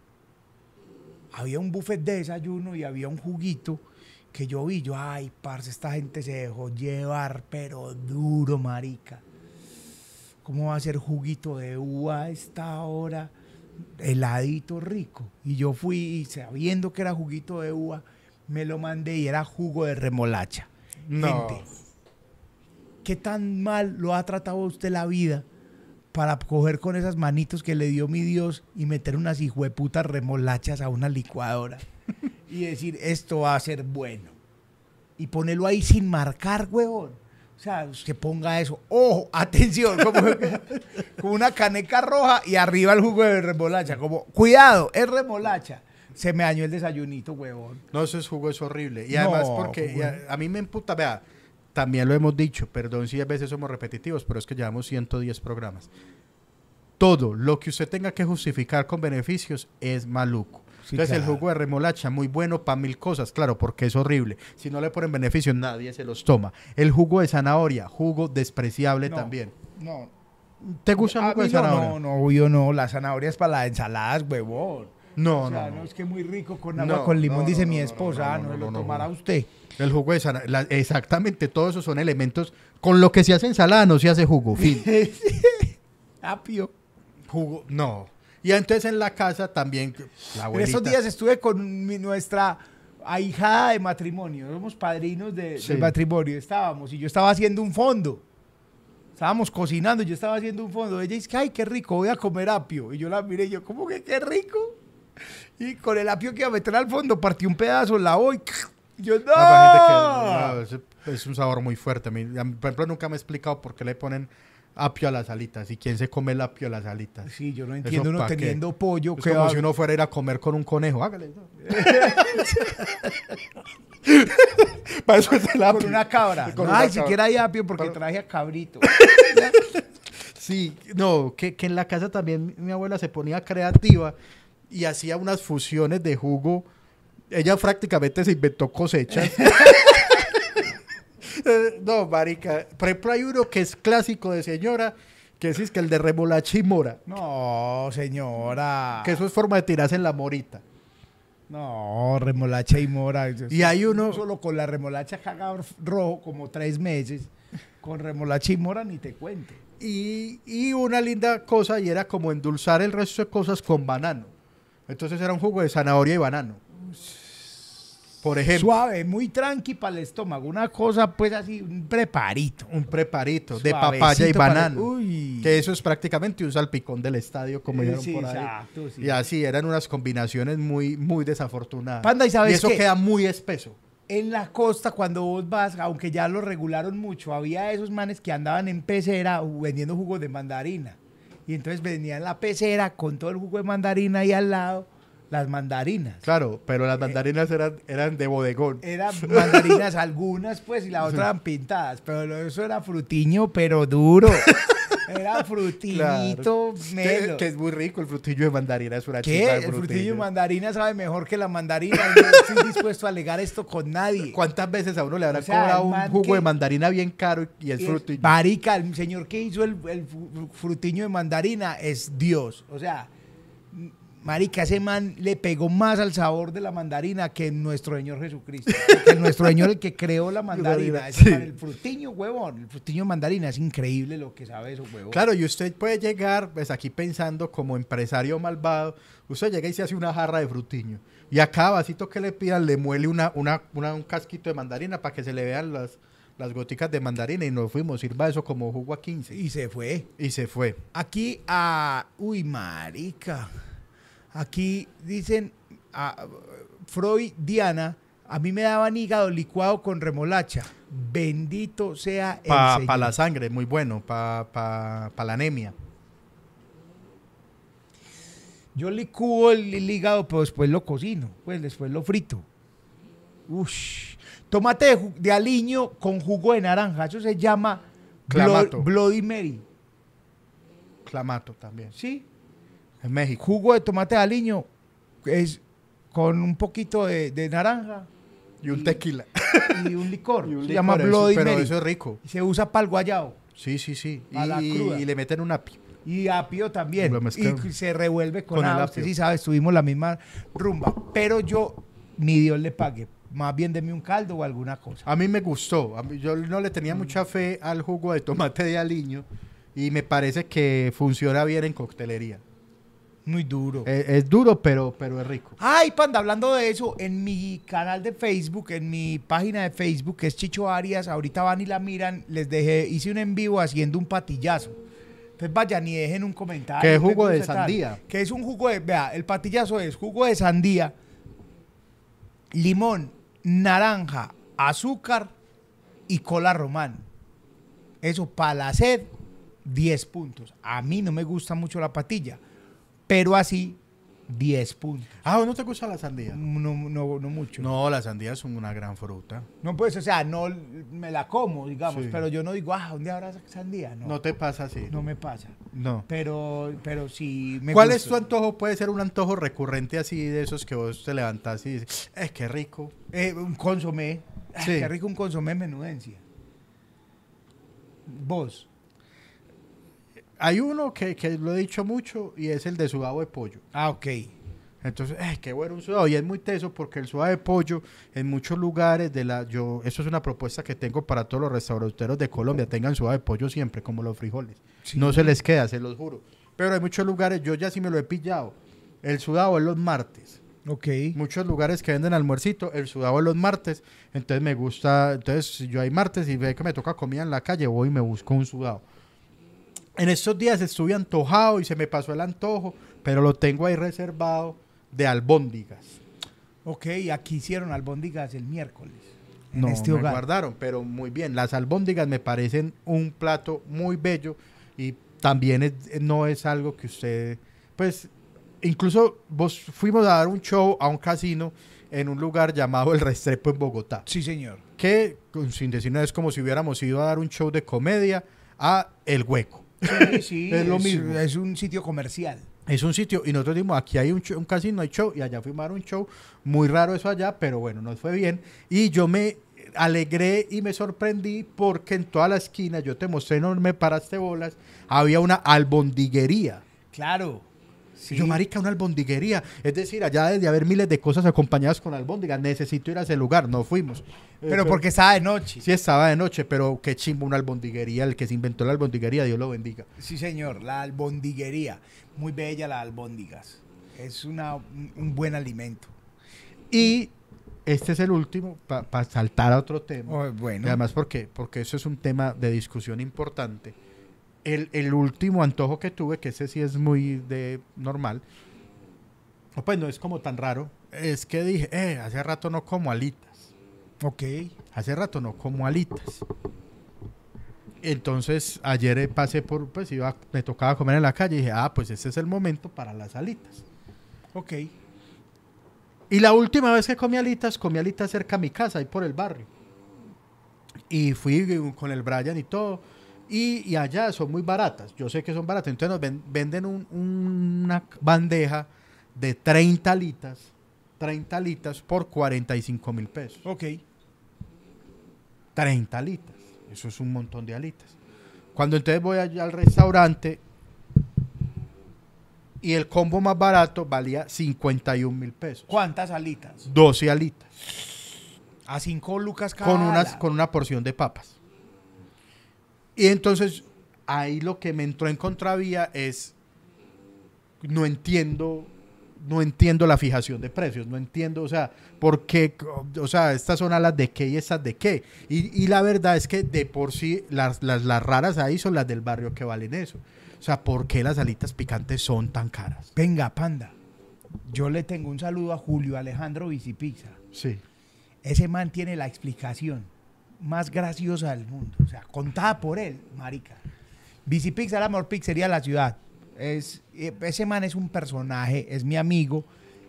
había un buffet de desayuno y había un juguito que yo vi, yo, ay, parce, esta gente se dejó llevar, pero duro, marica. ¿Cómo va a ser juguito de uva a esta hora? Heladito rico. Y yo fui, y sabiendo que era juguito de uva, me lo mandé y era jugo de remolacha. No. Gente, ¿qué tan mal lo ha tratado usted la vida para coger con esas manitos que le dio mi Dios y meter unas hijueputas remolachas a una licuadora [LAUGHS] y decir, esto va a ser bueno? Y ponerlo ahí sin marcar, huevón. O sea, [LAUGHS] que ponga eso. Ojo, [LAUGHS] atención, como, como una caneca roja y arriba el jugo de remolacha. Como, cuidado, es remolacha. Se me dañó el desayunito, huevón. No, ese jugo es horrible. Y No, además porque a, a mí me emputa, vea, también lo hemos dicho, perdón si a veces somos repetitivos, pero es que llevamos 110 programas. Todo lo que usted tenga que justificar con beneficios es maluco. Sí, Entonces el jugo de remolacha, muy bueno para mil cosas, claro, porque es horrible. Si no le ponen beneficios, nadie se los toma. El jugo de zanahoria, jugo despreciable No. también. No, ¿Te gusta el jugo de zanahoria? No, no, yo no. La zanahoria es para las ensaladas, huevón. No, o sea, no, no. es que muy rico con agua No, con limón, no, dice mi esposa. no, Ah, lo tomará usted. El jugo de zanahoria, exactamente, todos esos son elementos. Con lo que se hace ensalada no se hace jugo, fin. [LAUGHS] Apio. Jugo, no. Y entonces en la casa también, la En estos días estuve con mi- nuestra ahijada de matrimonio. Somos padrinos de, Sí. del matrimonio. Estábamos y yo estaba haciendo un fondo. Estábamos cocinando, yo estaba haciendo un fondo. Ella dice, ay, qué rico, voy a comer apio. Y yo la miré y yo, ¿cómo que qué rico? Y con el apio que iba a meter al fondo, partí un pedazo, la voy. Y yo, no. No, para gente que- no, es, es un sabor muy fuerte. A mí, a mí, por ejemplo, nunca me he explicado por qué le ponen apio a las alitas y quién se come el apio a las alitas. Sí, yo no ¿Eso entiendo uno qué? teniendo pollo. Es que como va- si uno fuera a ir a comer con un conejo. Hágale. [LAUGHS] Para eso es el apio. con una cabra. Con No, una Ay, cabra. siquiera hay apio porque traje a cabrito. [LAUGHS] Sí, no, que, que en la casa también mi abuela se ponía creativa y hacía unas fusiones de jugo. Ella prácticamente se inventó cosechas. [LAUGHS] [LAUGHS] No, marica. Por ejemplo, hay uno que es clásico de señora, que es, es que el de remolacha y mora. No, señora. Que eso es forma de tirarse en la morita. No, remolacha y mora. Y hay uno- Solo con la remolacha cagado rojo como tres meses. Con remolacha y mora ni te cuento. Y, y una linda cosa, y era como endulzar el resto de cosas con banano. Entonces era un jugo de zanahoria y banano. Por ejemplo, Suave, muy tranqui para el estómago. Una cosa, pues así, un preparito. un preparito de papaya y banano. Uy. Que eso es prácticamente un salpicón del estadio, como dijeron sí, por ahí. exacto, sí. Y así eran unas combinaciones muy, muy desafortunadas. Panda, ¿y sabes eso qué? queda muy espeso. En la costa, cuando vos vas, aunque ya lo regularon mucho, había esos manes que andaban en pecera vendiendo jugos de mandarina. Y entonces venían la pecera con todo el jugo de mandarina y al lado las mandarinas. Claro, pero Eh, las mandarinas eran, eran de bodegón. Eran mandarinas algunas, pues, y las otras eran pintadas. Pero eso era frutiño, pero duro. [LAUGHS] Era frutiñito Que, melo. que es muy rico el frutillo de mandarina, es una ¿Qué? El frutillo de mandarina sabe mejor que la mandarina. Yo no estoy [LAUGHS] dispuesto a alegar esto con nadie. ¿Cuántas veces a uno le habrá O sea, cobrado el un jugo que- de mandarina bien caro y, es- frutillo? Marica, el señor que hizo el, el fru- frutiño de mandarina es Dios. O sea, marica, ese man le pegó más al sabor de la mandarina que nuestro Señor Jesucristo. Que nuestro Señor el que creó la mandarina. Ese Sí. man, el frutiño, huevón, el frutiño de mandarina. Es increíble lo que sabe eso, huevón. Claro, y usted puede llegar, pues aquí pensando como empresario malvado, usted llega y se hace una jarra de frutiño. Y a cada vasito que le pidan le muele una, una, una- un casquito de mandarina para que se le vean las, las goticas de mandarina y nos fuimos, sirva eso como jugo a 15. Y se fue. Y se fue. Aquí a. Uy, marica. Aquí dicen. A, Freud, Diana. A mí me daban hígado licuado con remolacha. Bendito sea el Para Señor. la sangre, muy bueno, para pa, pa la anemia. Yo licúo el, el hígado, pero después lo cocino. Pues después lo frito. Ush. Tomate de, aliño con jugo de naranja. Eso se llama Blo- Clamato. Bloody Mary. Clamato también. ¿Sí? En México. Jugo de tomate de aliño es con un poquito de, de naranja Y un tequila. y un licor. [LAUGHS] Y un se licor, llama eso- Bloody pero eso es rico. Se usa para el guayao. Sí, sí, sí. A la Y, cruda. y le meten un apio. Y apio también. Y se revuelve con, Con el agua. Usted sí sabe, estuvimos la misma rumba. Pero yo, ni Dios le pague. Más bien deme un caldo o alguna cosa. A mí me gustó. A mí- yo no le tenía mucha fe al jugo de tomate de aliño y me parece que funciona bien en coctelería. Muy duro. Es, es duro, pero, pero es rico. Ay, panda, hablando de eso, en mi canal de Facebook, en mi página de Facebook, que es Chicho Arias, ahorita van y la miran, les dejé, hice un en vivo haciendo un patillazo. Entonces vayan y dejen un comentario. ¿Qué es jugo de tal. sandía? Que es un jugo de, vea, el patillazo es jugo de sandía, limón, naranja, azúcar y cola román. Eso para la sed, 10 puntos. A mí no me gusta mucho la patilla, pero así, 10 puntos. Ah, ¿no te gusta la sandía? No, no, no mucho. No. No, las sandías son una gran fruta. pues, o sea, no me la como, digamos, Sí. pero yo no digo, ah, ¿dónde habrá sandía? No, No, no, te pasa así. me pasa. No. Pero, pero sí me ¿Cuál gusta. es tu antojo? Puede ser un antojo recurrente así de esos que vos te levantás y dices, es que rico. Eh, un consomé. Ah, Sí. Qué rico un consomé en menudencia. Vos. Hay uno que, que lo he dicho mucho y es el de sudado de pollo. Ah, ok. Entonces, ¡ay, qué bueno un sudado! Y es muy teso porque el sudado de pollo en muchos lugares de la... yo Eso es una propuesta que tengo para todos los restauranteros de Colombia. Tengan sudado de pollo siempre, como los frijoles. Sí. No se les queda, se los juro. Pero hay muchos lugares, yo ya sí me lo he pillado. El sudado es los martes. Ok. Muchos lugares que venden almuercito, el sudado es los martes. Entonces me gusta... Entonces, si yo hay martes y ve que me toca comida en la calle, voy y me busco un sudado. En estos días estuve antojado y se me pasó el antojo, pero lo tengo ahí reservado de albóndigas. Ok, aquí hicieron albóndigas el miércoles. En No, este me guardaron, pero muy bien. Las albóndigas me parecen un plato muy bello y también es- no es algo que usted, pues, incluso vos fuimos a dar un show a un casino en un lugar llamado El Restrepo en Bogotá, Sí, señor. que sin decir nada es como si hubiéramos ido a dar un show de comedia a El Hueco. Sí, sí. [LAUGHS] Es lo mismo. Es un sitio comercial. Es un sitio, y nosotros dimos, aquí hay un, show- un casino, hay show, y allá dar un show, muy raro eso allá, pero bueno, nos fue bien. Y yo me alegré y me sorprendí porque en toda la esquina, yo te mostré, no me paraste bolas, había una albondiguería. Claro. Sí. Yo, marica, una albondiguería. Es decir, allá debe de haber miles de cosas acompañadas con albóndigas. Necesito ir a ese lugar, no fuimos. Pero porque estaba de noche. Sí estaba de noche, pero qué chimbo una albondiguería. El que se inventó la albondiguería, Dios lo bendiga. Sí, señor, la albondiguería. Muy bella la albóndigas. Es una, un, buen alimento. Y este es el último para saltar a otro tema. Oh, bueno. Y además porque, porque eso es un tema de discusión importante. El, el último antojo que tuve, que ese sí es muy de normal, pues no es como tan raro, es que dije, eh, hace rato no como alitas. Ok. Hace rato no como alitas. Entonces ayer pasé por, pues iba, me tocaba comer en la calle y dije, ah, pues ese es el momento para las alitas. Ok. Y la última vez que comí alitas, comí alitas cerca a mi casa, ahí por el barrio. Y fui con el Brian y todo. Y, y allá son muy baratas. Yo sé que son baratas. Entonces nos ven- venden un- una bandeja de 30 alitas. 30 alitas por 45 mil pesos. Ok. 30 alitas. Eso es un montón de alitas. Cuando entonces voy allá al restaurante y el combo más barato valía 51 mil pesos. ¿Cuántas alitas? 12 alitas. A cinco lucas cada Con, unas, ala. con una porción de papas. Y entonces ahí lo que me entró en contravía es, no entiendo, no entiendo la fijación de precios, no entiendo, o sea, por qué, o sea, estas son alas de qué y estas de qué. Y, y la verdad es que de por sí las, las, las raras ahí son las del barrio que valen eso. O sea, ¿por qué las alitas picantes son tan caras? Venga, panda. Yo le tengo un saludo a Julio Alejandro Bicipizza. Sí. Ese man tiene la explicación más graciosa del mundo. O sea, contada por él, marica. Bicipizza es la mejor pizzería de la ciudad. Es, eh, ese man es un personaje, es mi amigo.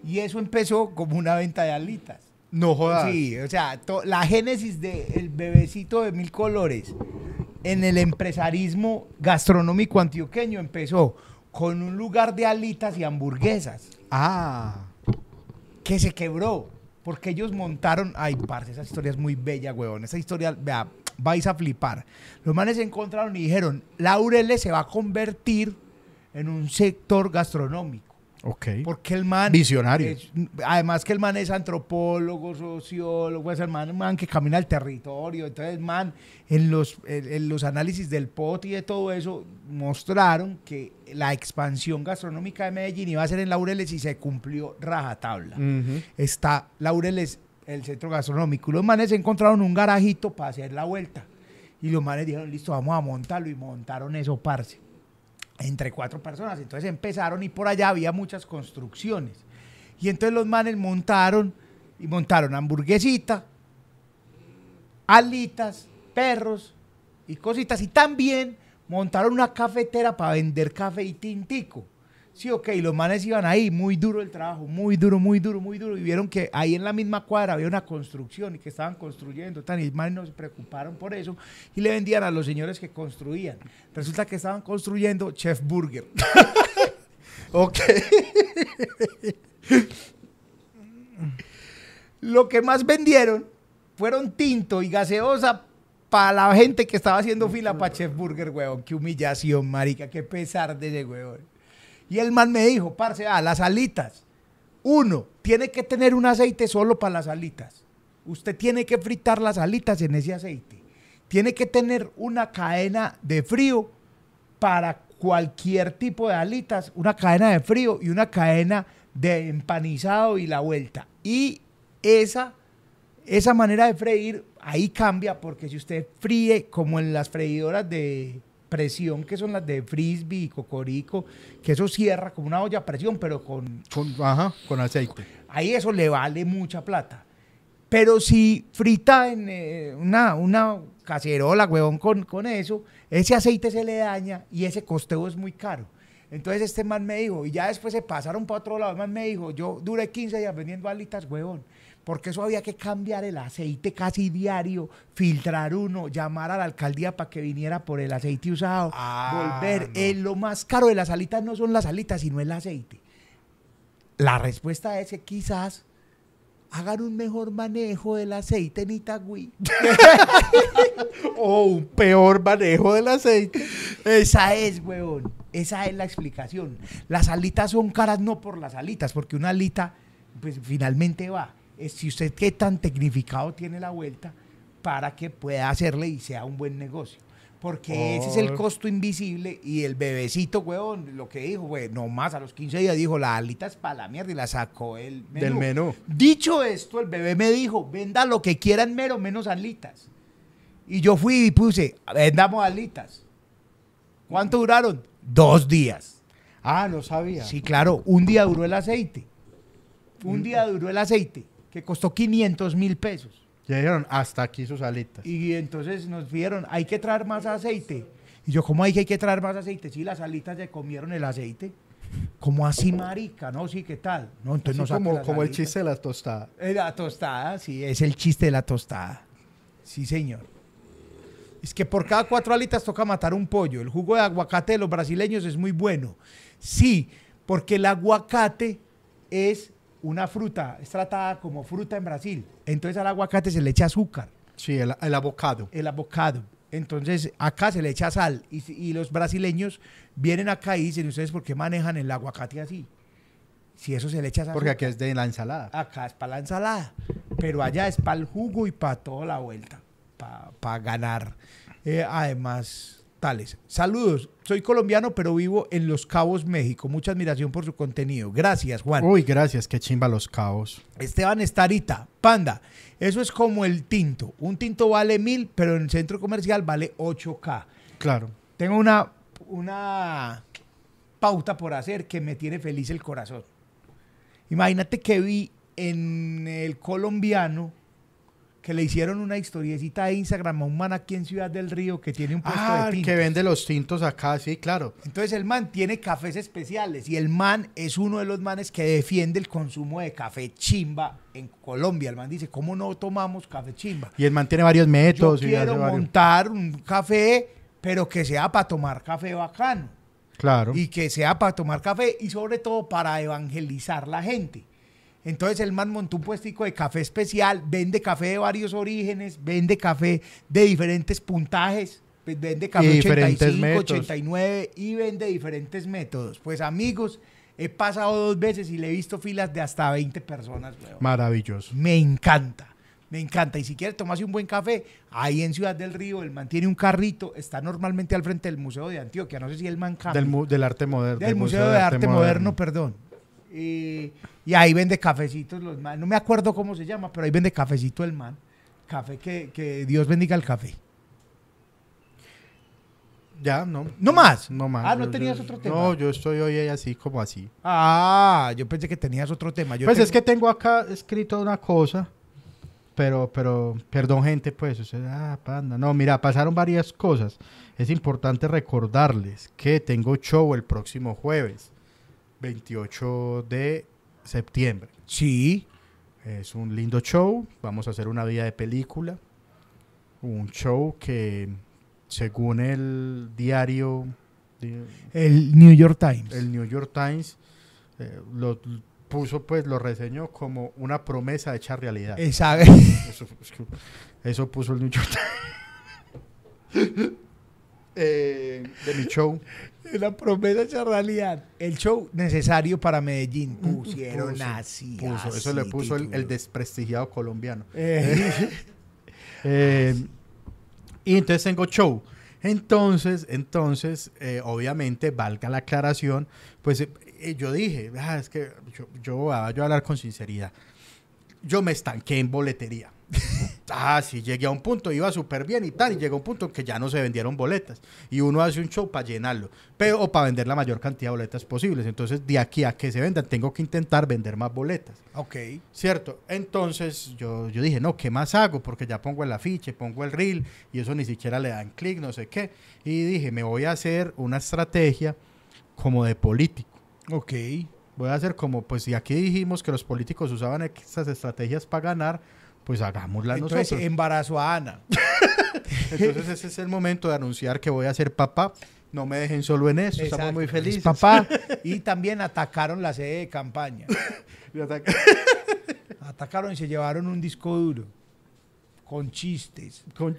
Y eso empezó como una venta de alitas. No jodas. Sí, o sea, la génesis del bebecito de mil colores en el empresarismo gastronómico antioqueño empezó con un lugar de alitas y hamburguesas Ah. que se quebró porque ellos montaron, ay, parce, esa historia es muy bella, huevón, esa historia, vea, vais a flipar. Los manes se encontraron y dijeron, Laureles se va a convertir en un sector gastronómico. Ok. Porque el man. Visionario. es- además que el man es antropólogo, sociólogo, es el man, un man que camina el territorio. Entonces, el man, en los, en, en los análisis del POT y de todo eso, mostraron que la expansión gastronómica de Medellín iba a ser en Laureles y se cumplió rajatabla. Está Laureles, el centro gastronómico. Y los manes encontraron un garajito para hacer la vuelta. Y los manes dijeron, listo, vamos a montarlo. Y montaron eso, parce entre cuatro personas. Entonces empezaron y por allá había muchas construcciones. Y entonces los manes montaron y montaron hamburguesita, alitas, perros y cositas. Y también montaron una cafetera para vender café y tintico. Sí, ok, los manes iban ahí, muy duro el trabajo, muy duro, muy duro, muy duro. Y vieron que ahí en la misma cuadra había una construcción y que estaban construyendo. Tan, y los manes no se preocuparon por eso y le vendían a los señores que construían. Resulta que estaban construyendo Chef Burger. [LAUGHS] Ok. Lo que más vendieron fueron tinto y gaseosa para la gente que estaba haciendo fila para Chef Burger, weón. Qué humillación, marica. Qué pesar de ese weón. Y el man me dijo, parce, ah, las alitas. Uno, tiene que tener un aceite solo para las alitas. Usted tiene que fritar las alitas en ese aceite. Tiene que tener una cadena de frío para cualquier tipo de alitas, una cadena de frío y una cadena de empanizado y la vuelta. Y esa, esa manera de freír ahí cambia porque si usted fríe como en las freidoras de presión, que son las de frisbee y cocorico, que eso cierra como una olla a presión, pero con, Con, ajá, con aceite. ahí eso le vale mucha plata. Pero si frita en eh, una, una cacerola, huevón, con, con eso, ese aceite se le daña y ese costeo es muy caro. Entonces este man me dijo, y ya después se pasaron para otro lado, el man me dijo, yo duré 15 días vendiendo alitas, huevón, porque eso había que cambiar el aceite casi diario, filtrar uno, llamar a la alcaldía para que viniera por el aceite usado, Ah, volver. no. Eh, lo más caro de las alitas no son las alitas, sino el aceite. La respuesta es que quizás hagan un mejor manejo del aceite en Itagüí. [LAUGHS] O un peor manejo del aceite. Esa es, huevón. Esa es la explicación. Las alitas son caras no por las alitas, porque una alita, pues finalmente va. Es si usted qué tan tecnificado tiene la vuelta para que pueda hacerle y sea un buen negocio. Porque ese es el Oh. costo invisible y el bebecito, huevón, lo que dijo, güey, nomás a los 15 días dijo, la alita es para la mierda y la sacó el menú. Del menú. Dicho esto, el bebé me dijo, venda lo que quieran mero, menos alitas. Y yo fui y puse, vendamos alitas. ¿Cuánto duraron? Dos días. Ah, no sabía. Sí, claro, un día duró el aceite. Un día duró el aceite, que costó 500 mil pesos. Ya dijeron, hasta aquí sus alitas. Y entonces nos pidieron, hay que traer más aceite. Y yo, ¿cómo hay que, hay que traer más aceite? Sí, las alitas se comieron el aceite. ¿Cómo así, marica? No, sí, ¿qué tal? No, entonces Así como, como el chiste de la tostada. Eh, La tostada, sí, es el chiste de la tostada. Sí, señor. Es que por cada cuatro alitas toca matar un pollo. El jugo de aguacate de los brasileños es muy bueno. Sí, porque el aguacate es una fruta, es tratada como fruta en Brasil. Entonces al aguacate se le echa azúcar, Sí, el, el abocado. el avocado. Entonces acá se le echa sal. Y, y los brasileños vienen acá y dicen, ¿ustedes por qué manejan el aguacate así? Si eso se le echa sal. Porque aquí es de la ensalada. Acá es para la ensalada, pero allá es para el jugo y para toda la vuelta, para ganar. Eh, además, tales. Saludos, soy colombiano, pero vivo en Los Cabos, México. Mucha admiración por su contenido. Gracias, Juan. Uy, gracias, qué chimba los cabos. Esteban Estarita, Panda, eso es como el tinto. Un tinto vale mil, pero en el centro comercial vale 8K. Claro. Tengo una, una pauta por hacer que me tiene feliz el corazón. Imagínate que vi en el colombiano que le hicieron una historiecita de Instagram a un man aquí en Ciudad del Río que tiene un puesto Ah, de el tintos. que vende los tintos acá, sí, claro. Entonces el man tiene cafés especiales y el man es uno de los manes que defiende el consumo de café chimba en Colombia. El man dice, ¿cómo no tomamos café chimba? Y él mantiene varios Yo métodos. y quiero varios- montar un café, pero que sea para tomar café bacano. Claro. y que sea para tomar café y sobre todo para evangelizar la gente. Entonces el man montó un puestico de café especial, vende café de varios orígenes, vende café de diferentes puntajes, ve- vende café Y diferentes 85, métodos. 89 y vende diferentes métodos. Pues amigos, he pasado dos veces y le he visto filas de hasta 20 personas. weón. Maravilloso. Me encanta, me encanta. Y si quieres tomarse un buen café, ahí en Ciudad del Río, el man tiene un carrito, está normalmente al frente del Museo de Antioquia. No sé si el man cambia Del, del arte moderno. del Museo de Arte, Moderno, perdón. Y, y ahí vende cafecitos los man. No me acuerdo cómo se llama, pero ahí vende cafecito el man. Café que, que Dios bendiga el café. Ya, no. ¿No más? No más. Ah, ¿no Yo- tenías yo- otro tema? No, yo estoy hoy así como así. Ah, yo pensé que tenías otro tema. Yo pues tengo- es que tengo acá escrito una cosa, pero, pero, perdón gente, pues, ah, panda. No, mira, pasaron varias cosas. Es importante recordarles que tengo show el próximo jueves, 28 de septiembre. Sí. Es un lindo show, vamos a hacer una vida de película. Un show que, según el diario, di- El New York Times. el New York Times, eh, lo puso, pues, lo reseñó como una promesa hecha realidad. Eso, eso puso el New York Times. [LAUGHS] Eh, de mi show. La promesa hecha realidad. El show necesario para Medellín. Pusieron Puso, así. puso, eso le puso el, desprestigiado colombiano. Eh, [LAUGHS] Eh, y entonces tengo show. Entonces, entonces, eh, obviamente, valga la aclaración, pues yo dije, "Ah, es que yo, yo, yo voy a hablar con sinceridad. Yo me estanqué en boletería. [LAUGHS] ah, sí, llegué a un punto, iba súper bien y tal, y llegó un punto que ya no se vendieron boletas. Y uno hace un show para llenarlo, pero o para vender la mayor cantidad de boletas posibles. Entonces, de aquí a que se vendan, tengo que intentar vender más boletas. ok. ¿Cierto? Entonces yo, yo dije, no, ¿qué más hago? Porque ya pongo el afiche, pongo el reel y eso ni siquiera le dan clic, no sé qué. Y dije, me voy a hacer una estrategia como de político. Ok. Voy a hacer como, pues si aquí dijimos que los políticos usaban estas estrategias para ganar, pues hagámoslas Entonces, nosotros. embarazo a Ana. [LAUGHS] Entonces ese es el momento de anunciar que voy a ser papá. No me dejen solo en eso, estamos muy es felices. Papá. [LAUGHS] Y también atacaron la sede de campaña. [LAUGHS] Atacaron y se llevaron un disco duro. Con chistes. Con,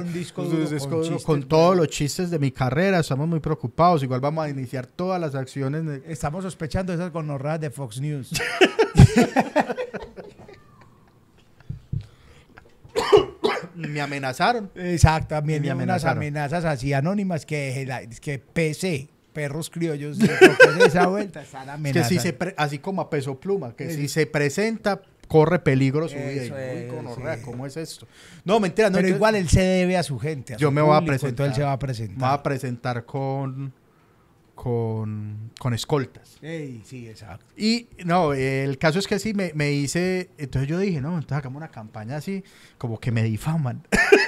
un disco duro disco con duro chistes con todos los chistes de mi carrera, estamos muy preocupados. Igual vamos a iniciar todas las acciones. de- Estamos sospechando esas gonorreas de Fox News. [COUGHS] me amenazaron. Exacto, también me unas amenazaron. amenazas así anónimas que, la- que PC, perros criollos, de esa vuelta, [LAUGHS] están Que si se pre- así como a peso pluma, que Sí. si se presenta, corre peligro su vida. Uy, es, gonorrea, sí. ¿cómo es esto? No, mentira, no. Pero igual él se debe a su gente. a Yo su me voy a presentar. Entonces él se va a me presentar. a presentar con, con, con escoltas. Sí, exacto. Y no, el caso es que sí, me, me hice, entonces yo dije, no, entonces hagamos una campaña así, como que me difaman. [LAUGHS]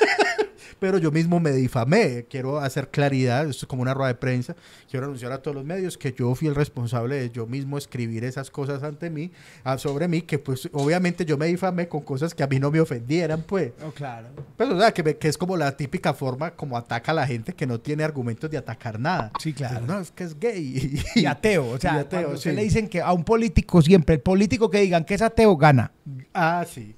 Pero yo mismo me difamé, quiero hacer claridad, esto es como una rueda de prensa, quiero anunciar a todos los medios que yo fui el responsable de yo mismo escribir esas cosas ante mí, ah, sobre mí, que pues obviamente yo me difamé con cosas que a mí no me ofendieran, pues. Oh, claro. Pues o sea, que, me- que es como la típica forma como ataca a la gente que no tiene argumentos de atacar nada. Sí, claro. No, es que es gay. Y ateo, o [LAUGHS] sea, Y ateo, cuando sí. le dicen que a un político siempre, el político que digan que es ateo gana. Ah, sí.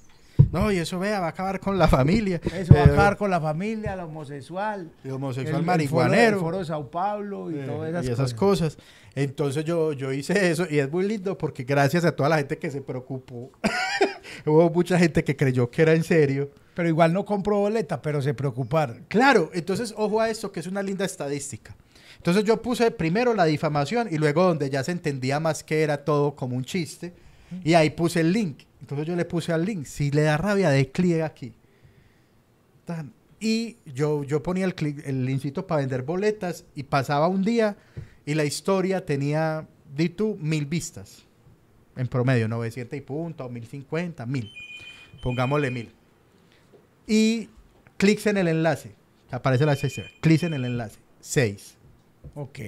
No, y eso vea, va a acabar con la familia. Eso va a Eh, acabar con la familia, el homosexual, el homosexual el- el marihuanero. foro, el foro de Sao Paulo y eh, todas y esas, esas cosas. cosas. Entonces yo, yo hice eso y es muy lindo porque gracias a toda la gente que se preocupó, [LAUGHS] hubo mucha gente que creyó que era en serio. Pero igual no compró boleta, pero se preocuparon. Claro, entonces ojo a esto que es una linda estadística. Entonces yo puse primero la difamación y luego donde ya se entendía más que era todo como un chiste y ahí puse el link. Entonces yo le puse al link, si le da rabia, de clic aquí. Tan. Y yo, yo ponía el, clic, el linkcito para vender boletas y pasaba un día y la historia tenía, di tú, mil vistas. En promedio, 900 y punto, 1050, mil. Pongámosle mil. Y clics en el enlace. Aparece la sección. Clics en el enlace. Seis. Ok.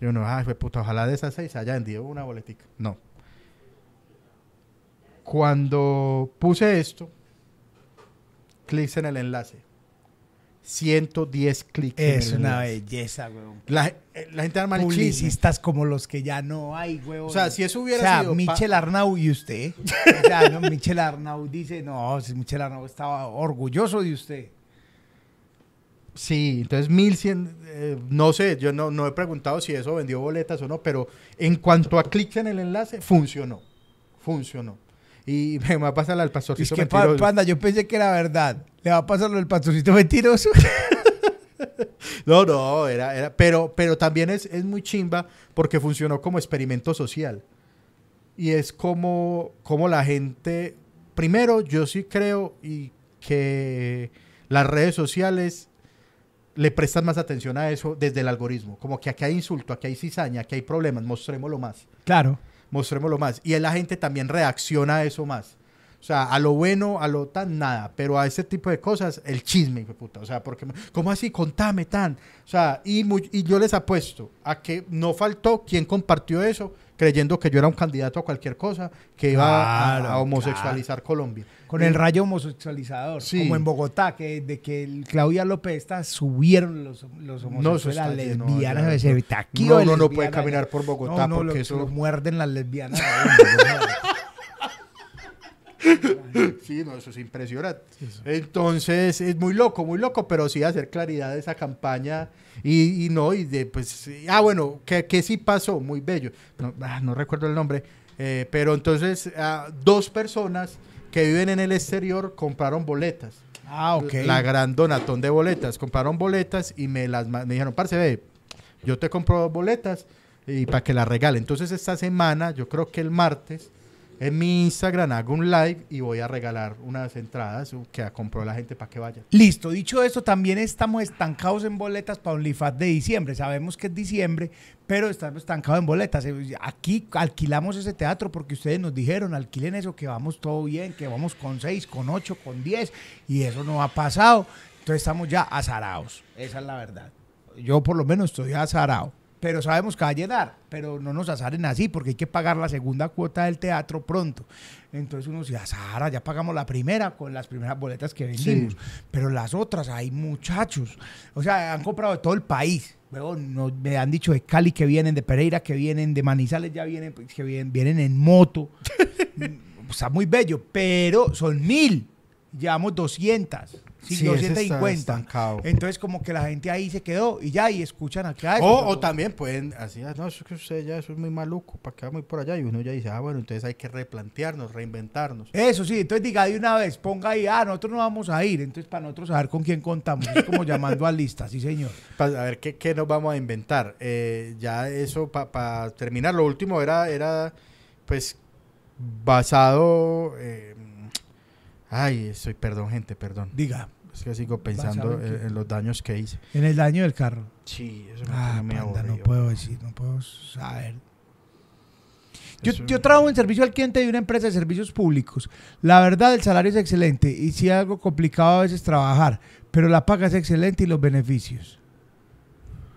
Yo no, fue puta, ojalá de esas seis haya vendido una boletica. No. Cuando puse esto, clics en el enlace. 110 clics en Es el una enlace. belleza, weón. La, eh, la gente arma. Publicistas como los que ya no hay, weón. O sea, si eso hubiera o sea, sido Michel Arnau y usted. [LAUGHS] O sea, no, Michel Arnau dice, no, Michel Arnau estaba orgulloso de usted. Sí, entonces 1100, eh, no sé, yo no, no he preguntado si eso vendió boletas o no, pero en cuanto a clics en el enlace, funcionó. Funcionó. Y [LAUGHS] me va a pasar al Es pastorcito que, pa- mentiroso. panda, yo pensé que era verdad. Le va a pasar lo del pastorcito mentiroso. [LAUGHS] No, no, era, era, pero, pero también es, es muy chimba porque funcionó como experimento social. Y es como, como la gente, primero yo sí creo y que las redes sociales le prestan más atención a eso desde el algoritmo. Como que aquí hay insulto, aquí hay cizaña, aquí hay problemas, mostrémoslo más. claro. Mostrémoslo más. Y la gente también reacciona a eso más. O sea, a lo bueno, a lo tan nada, pero a ese tipo de cosas, el chisme, hijo de puta. O sea, porque, ¿cómo así? Contame tan. O sea, y, mu- y yo les apuesto a que no faltó quien compartió eso creyendo que yo era un candidato a cualquier cosa que iba a- Claro, a, homosexualizar Colombia. Con Eh, el rayo homosexualizador. Sí. Como en Bogotá, que de que el Claudia López está, subieron los, los No, eso homosexuales, está las lesbianas. no. No, no, no puede caminar por Bogotá No, no, porque eso- lo muerden las lesbianas. [LAUGHS] [LAUGHS] Sí, no, eso es impresionante. Entonces, es muy loco, muy loco, pero sí hacer claridad de esa campaña y, y no, y de, pues, ah, bueno, que, que sí pasó, muy bello. No, ah, no recuerdo el nombre, eh, pero entonces, ah, dos personas que viven en el exterior compraron boletas. ah, ok. La gran donatón de boletas. Compraron boletas y me las me dijeron, parce, ve, yo te compro dos boletas y para que las regale. Entonces esta semana, yo creo que el martes, en mi Instagram hago un live y voy a regalar unas entradas que compró la gente para que vaya. Listo, dicho esto, también estamos estancados en boletas para OnlyFans de diciembre. Sabemos que es diciembre, pero estamos estancados en boletas. Aquí alquilamos ese teatro porque ustedes nos dijeron, alquilen eso, que vamos todo bien, que vamos con 6, con 8, con 10, y eso no ha pasado. Entonces estamos ya azarados. Esa es la verdad. Yo por lo menos estoy azarado. Pero sabemos que va a llenar, pero no nos azaren así porque hay que pagar la segunda cuota del teatro pronto. Entonces uno se azara, ya pagamos la primera con las primeras boletas que vendimos. Sí. Pero las otras, hay muchachos. O sea, han comprado de todo el país. Nos- me han dicho de Cali que vienen, de Pereira que vienen, de Manizales ya vienen, pues, que vienen, vienen en moto. [LAUGHS] Está muy bello, pero son mil. Llevamos 200. Sí, Sí, 250. estancado. Entonces como que la gente ahí se quedó y ya, y escuchan acá. eso, O, pero- o también pueden, así, ah, no, eso es que usted ya, eso es muy maluco, para quedar muy por allá. Y uno ya dice, ah, bueno, entonces hay que replantearnos, reinventarnos. Eso sí, entonces diga de una vez, ponga ahí, ah, nosotros no vamos a ir. Entonces para nosotros saber con quién contamos. Es como llamando a lista, sí señor. [LAUGHS] Para ver qué, qué nos vamos a inventar. Eh, ya eso, para terminar, lo último era, era pues, basado... eh, ay, soy, perdón, gente, perdón. Diga, Es que sigo pensando ¿Basado en los daños que hice. en el daño del carro. Sí, eso me Ah, panda, no puedo decir, no puedo saber. Yo, trabajo en servicio al cliente de una empresa de servicios públicos. La verdad, el salario es excelente y sí es algo complicado a veces trabajar, pero la paga es excelente y los beneficios.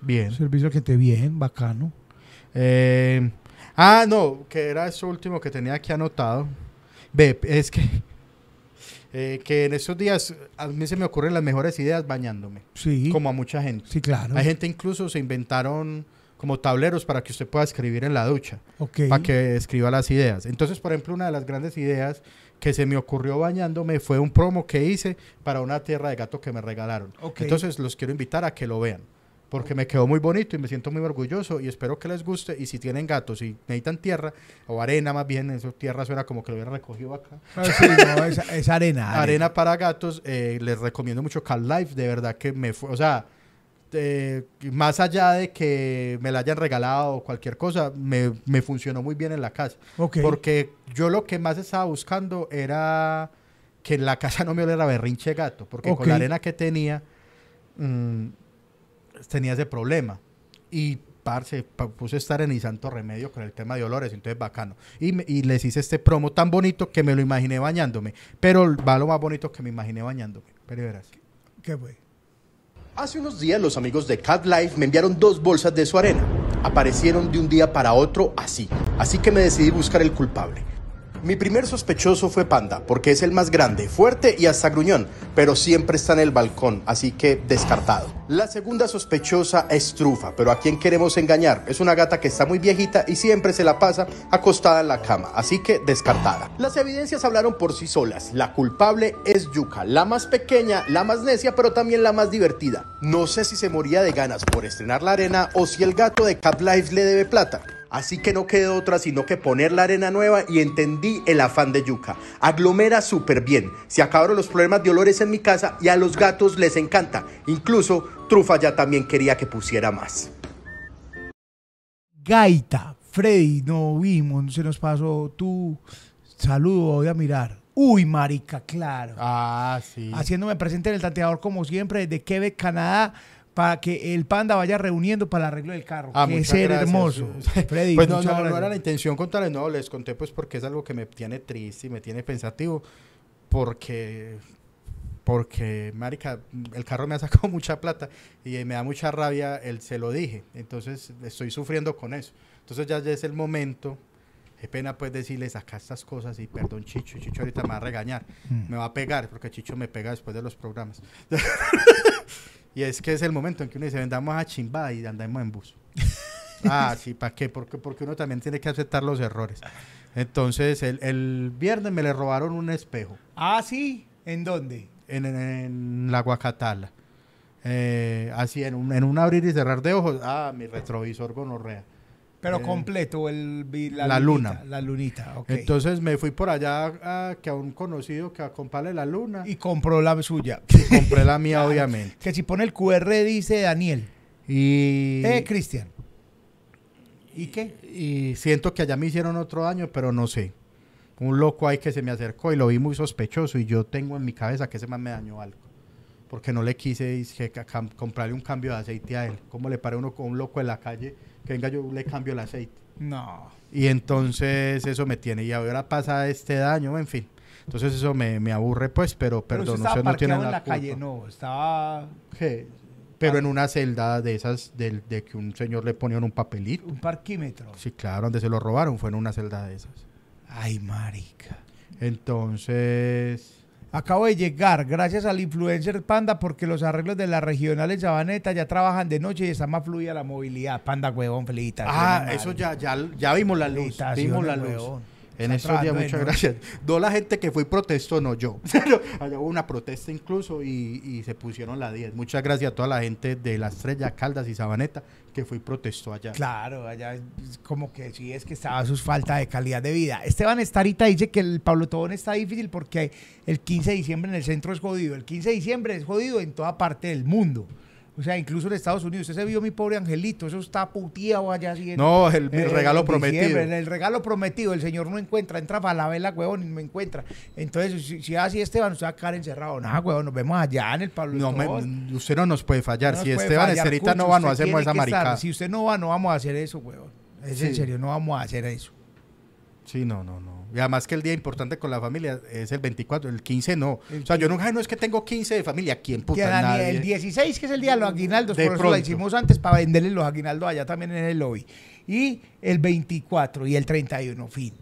Bien. Servicio al cliente bien, bacano. Eh, ah, no, que era eso último que tenía aquí anotado. Ve, es que, eh, que en esos días a mí se me ocurren las mejores ideas bañándome, Sí, como a mucha gente. sí, claro. Hay gente incluso se inventaron como tableros para que usted pueda escribir en la ducha, para que escriba las ideas. Entonces, por ejemplo, una de las grandes ideas que se me ocurrió bañándome fue un promo que hice para una tierra de gato que me regalaron. Entonces, los quiero invitar a que lo vean. Porque me quedó muy bonito y me siento muy orgulloso y espero que les guste. Y si tienen gatos y necesitan tierra o arena más bien, eso tierra suena como que lo hubiera recogido acá. Ah, sí, no, es, es [LAUGHS] arena, Arena para gatos, eh, les recomiendo mucho Cal Life, de verdad que me fue, o sea, eh, más allá de que me la hayan regalado o cualquier cosa, me, me funcionó muy bien en la casa. Ok. Porque yo lo que más estaba buscando era que en la casa no me oliera berrinche gato, porque Ok. con la arena que tenía, mm, tenía ese problema. Y parce, pa- puse estar en y santo remedio con el tema de olores, entonces bacano. Y, me- y les hice este promo tan bonito que me lo imaginé bañándome. Pero va lo más bonito que me imaginé bañándome. Pero verás. ¿Qué fue? Hace unos días los amigos de Cat Life me enviaron dos bolsas de su arena. Aparecieron de un día para otro así. Así que me decidí buscar el culpable. Mi primer sospechoso fue Panda, porque es el más grande, fuerte y hasta gruñón, pero siempre está en el balcón, así que descartado. La segunda sospechosa es Trufa, pero ¿a quién queremos engañar? Es una gata que está muy viejita y siempre se la pasa acostada en la cama, así que descartada. Las evidencias hablaron por sí solas. La culpable es Yuka, la más pequeña, la más necia, pero también la más divertida. No sé si se moría de ganas por estrenar la arena o si el gato de Cap Life le debe plata. Así que no quedó otra sino que poner la arena nueva y entendí el afán de Yuka. Aglomera súper bien. Se acabaron los problemas de olores en mi casa y a los gatos les encanta. Incluso Trufa ya también quería que pusiera más. Gaita, Freddy, no vimos, se nos pasó tu saludo, voy a mirar. Uy, marica, claro. Ah, sí. Haciéndome presente en el tanteador como siempre desde Quebec, Canadá, para que el panda vaya reuniendo para el arreglo del carro. Ah, muchas ser gracias. hermoso. [LAUGHS] Freddy, pues no, no, no era la intención contarles, no, les conté pues porque es algo que me tiene triste y me tiene pensativo, porque, porque, marica, el carro me ha sacado [LAUGHS] mucha plata y me da mucha rabia, el se lo dije, entonces estoy sufriendo con eso. Entonces ya, ya es el momento, qué pena pues decirles acá estas cosas y perdón Chicho, Chicho ahorita me va a regañar, Mm. me va a pegar, porque Chicho me pega después de los programas. [LAUGHS] y es que es el momento en que uno dice, vendamos a chimba y andamos en bus. [LAUGHS] Ah, sí, ¿para qué? Porque, porque uno también tiene que aceptar los errores. Entonces, el, el viernes me le robaron un espejo Ah, sí. ¿En dónde? en, en- en la Guacatala. Eh, así, en un, en un abrir y cerrar de ojos. Ah, mi retrovisor gonorrea. Pero Eh, completo, el, la lunita, luna. La lunita, ok. Entonces me fui por allá a, que a un conocido que a comprarle la luna y, y compró la suya. compré la mía, [LAUGHS] obviamente. Que si pone el QR dice Daniel. Y, Eh, Cristian. ¿Y qué? y siento que allá me hicieron otro daño, pero no sé. Un loco ahí que se me acercó y lo vi muy sospechoso y yo tengo en mi cabeza que ese man me dañó algo. Porque no le quise comprarle un cambio de aceite a él. ¿Cómo le pare uno con un loco en la calle que venga yo le cambio el aceite? No. Y entonces eso me tiene. Y ahora pasa este daño, en fin. Entonces eso me, me aburre pues, pero Pero perdón, usted no tiene la, en la calle, no. Estaba ¿Qué? Pero en una celda de esas del- de, que un señor le ponía un papelito. un parquímetro. Sí, claro, donde se lo robaron fue en una celda de esas. Ay, marica. Entonces, Acabo de llegar, gracias al influencer Panda, porque los arreglos de la regional en Sabaneta ya trabajan de noche y está más fluida la movilidad. Panda, huevón, felicitaciones. ah, madre. eso ya, ya, ya vimos la luz, vimos la luz. huevón. En estos días, muchas gracias. No la gente que fue y protestó, no yo. [LAUGHS] Pero allá hubo una protesta incluso y, y se pusieron la 10. Muchas gracias a toda la gente de La Estrella, Caldas y Sabaneta que fue y protestó allá. Claro, allá como que sí es que estaba su falta de calidad de vida. Esteban Estarita dice que el Pablo Tobón está difícil porque el 15 de diciembre en el centro es jodido. El 15 de diciembre es jodido en toda parte del mundo. O sea, incluso en Estados Unidos. Usted se vio mi pobre angelito, eso está puteado allá. Así en- No, el, regalo en prometido. el regalo prometido, el señor no encuentra, entra para la vela, huevón, y no encuentra. Entonces, si, si así Esteban, usted va a quedar encerrado. Nada, huevón, nos vemos allá en el Pablo No, me- usted no nos puede fallar. No si puede Esteban fallar, Esterita no va, no hacemos esa maricada. Si usted no va, no vamos a hacer eso, huevón. Es en serio, no vamos a hacer eso. Sí, no, no, no. Y además que el día importante con la familia es el 24, el 15 no. El o sea, yo 15. nunca, "Ay, no es que tengo 15 de familia. ¿Quién puta? Nadie. el 16, que es el día de los aguinaldos, De por eso la hicimos antes para venderle los aguinaldos allá también en el lobby. Y el 24 y el 31, fin.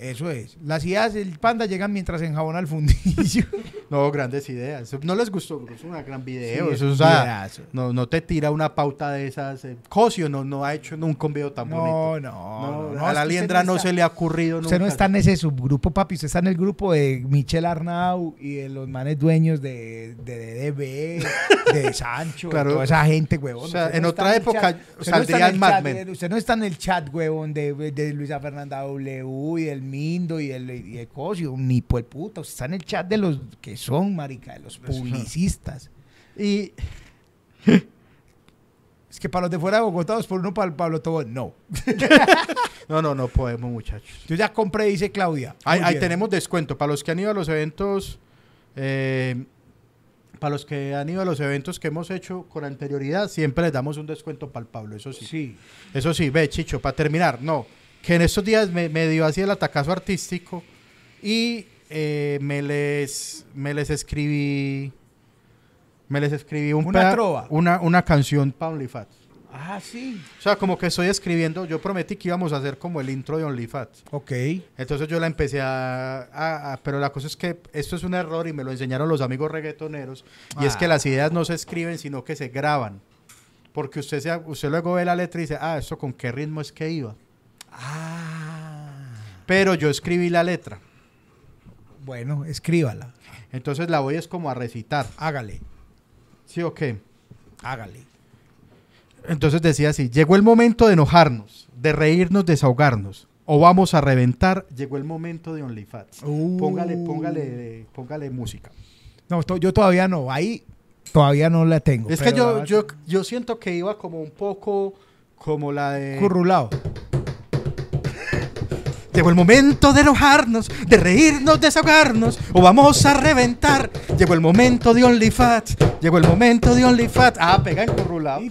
Eso es. Las ideas del panda llegan mientras enjabona el fundillo. [LAUGHS] No, grandes ideas. No les gustó, porque es un gran video. Sí, eso, es o un sea, videazo. no, no te tira una pauta de esas. eh, Cosio no, no ha hecho nunca un video tan No, bonito. no, no, a es la liendra no no está- se le ha ocurrido Usted no está en ese subgrupo, papi. Usted está en el grupo de Michel Arnau y de los manes dueños de, de DDB, de [LAUGHS] Sancho, Claro. de toda esa gente, huevón. O sea, Usted en no otra el época no saldría el Mad chat Men. de- Usted no está en el chat, huevón, de, de Luisa Fernanda W y del Mindo y el, y el Cosio, ni por puta. Usted está en el chat de los que son, marica, de los publicistas. Y [LAUGHS] Es que para los de fuera de Bogotá, dos por uno para el Pablo Tobón. No. [LAUGHS] no, no, no podemos, muchachos. Yo ya compré, dice Claudia. Ahí, tenemos descuento. Para los que han ido a los eventos, eh, para los que han ido a los eventos que hemos hecho con anterioridad, siempre les damos un descuento para el Pablo, eso sí. Sí. Eso sí, ve, Chicho, para terminar, no, que en estos días me, me dio así el atacazo artístico y eh, me les me les escribí me les escribí un Una trova. una, una canción para OnlyFans. Ah, sí. O sea, como que estoy escribiendo, yo prometí que íbamos a hacer como el intro de OnlyFans. Ok. Entonces yo la empecé a, a- a- Pero la cosa es que esto es un error y me lo enseñaron los amigos reggaetoneros. Y es que Ah. las ideas no se escriben, sino que se graban. Porque usted, se, usted luego ve la letra y dice, ah, ¿esto con qué ritmo es que iba? Ah. Pero yo escribí la letra. Bueno, escríbala. Entonces la voy es como a recitar. Hágale. ¿Sí o qué? Hágale. Entonces decía así, llegó el momento de enojarnos, de reírnos, desahogarnos. O vamos a reventar, llegó el momento de OnlyFans. Uh. Póngale, póngale, póngale música. No, to- yo todavía no. Ahí todavía no la tengo. Es que yo, yo, yo siento que iba como un poco como la de... Currulao. Llegó el momento de enojarnos, de reírnos, desahogarnos, o vamos a reventar. Llegó el momento de OnlyFans, llegó el momento de OnlyFans. Ah, pega en currulado.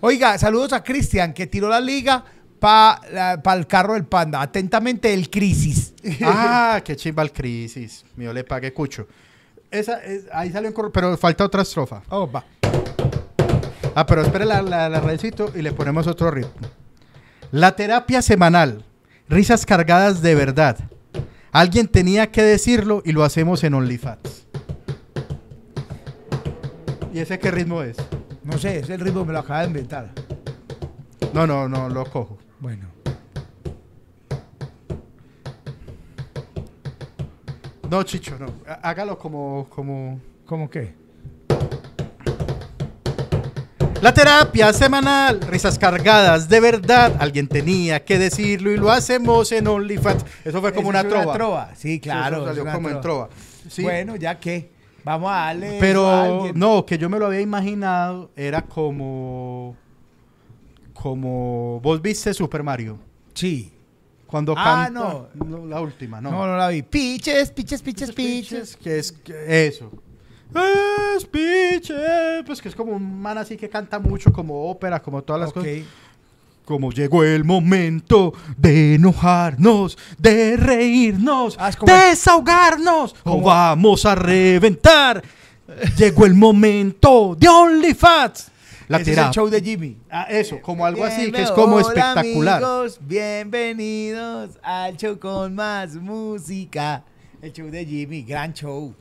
Oiga, saludos a Cristian, que tiró la liga para el carro del panda. Atentamente, el crisis. [LAUGHS] Ah, qué chimba el crisis. Mío le pague cucho. Esa, es- ahí salió en curru- pero falta otra estrofa. Oh, va. Ah, pero espere la, la, la recito y le ponemos otro ritmo. La terapia semanal. Risas cargadas de verdad. Alguien tenía que decirlo y lo hacemos en OnlyFans. ¿Y ese qué ritmo es? No sé, es el ritmo, me lo acaba de inventar. No, no, no, lo cojo. Bueno. No, Chicho, no. Há- Hágalo como, como... ¿Cómo qué? La terapia semanal, risas cargadas de verdad. Alguien tenía que decirlo y lo hacemos en OnlyFans. Eso fue como una es trova. Sí, claro. eso salió una como en trova. Sí. Bueno, ya que. Vamos a darle. a Pero no, que yo me lo había imaginado era como como vos viste Super Mario Sí. cuando Ah, canta no, la última, no. No, no, la vi. Piches, piches, piches, piches. que es que- eso. Es piche, pues que es como un man así que canta mucho como ópera, como todas las Ok. cosas. Como llegó el momento de enojarnos, de reírnos, Ah, desahogarnos, o vamos a reventar. Llegó el momento de OnlyFans. La Ese es el show de Jimmy. Ah, eso, como algo así, que es como hola, espectacular. amigos, bienvenidos al show con más música. El show de Jimmy, gran show.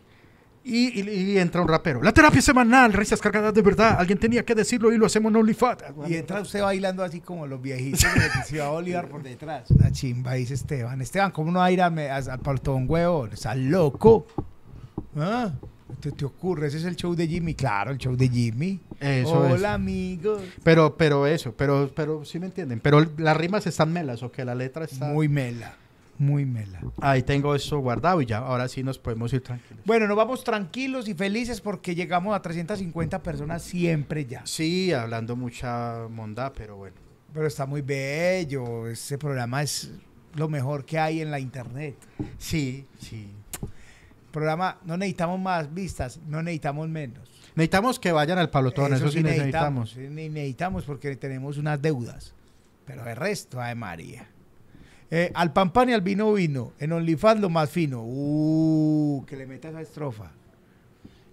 Y, y- y entra un rapero. La terapia semanal, risas cargadas de verdad. Alguien tenía que decirlo y lo hacemos en OnlyFans. Y entra usted bailando así como los viejitos de [LAUGHS] que se va a Bolívar por detrás. La chimba, dice Esteban. Esteban, ¿cómo no va a ir al paltón, huevón? ¿Estás loco? ¿Ah? ¿Te, te ocurre? Ese es el show de Jimmy. Claro, el show de Jimmy. Eso Hola, es. amigos. Pero, pero eso, pero, pero sí me entienden. Pero las rimas están melas o que la letra está. Muy mela. Muy mela. Ahí tengo eso guardado y ya, ahora sí nos podemos ir tranquilos. Bueno, nos vamos tranquilos y felices porque llegamos a 350 personas siempre ya. Sí, hablando mucha mondá, pero bueno. Pero está muy bello. Este programa es lo mejor que hay en la internet. Sí, sí. Programa, no necesitamos más vistas, no necesitamos menos. Necesitamos que vayan al palotón, eso, sí necesitamos. sí ne- necesitamos porque tenemos unas deudas. Pero el resto, ay María. Eh, al pan pan y al vino vino. En OnlyFans lo más fino. Uh, que le meta esa estrofa.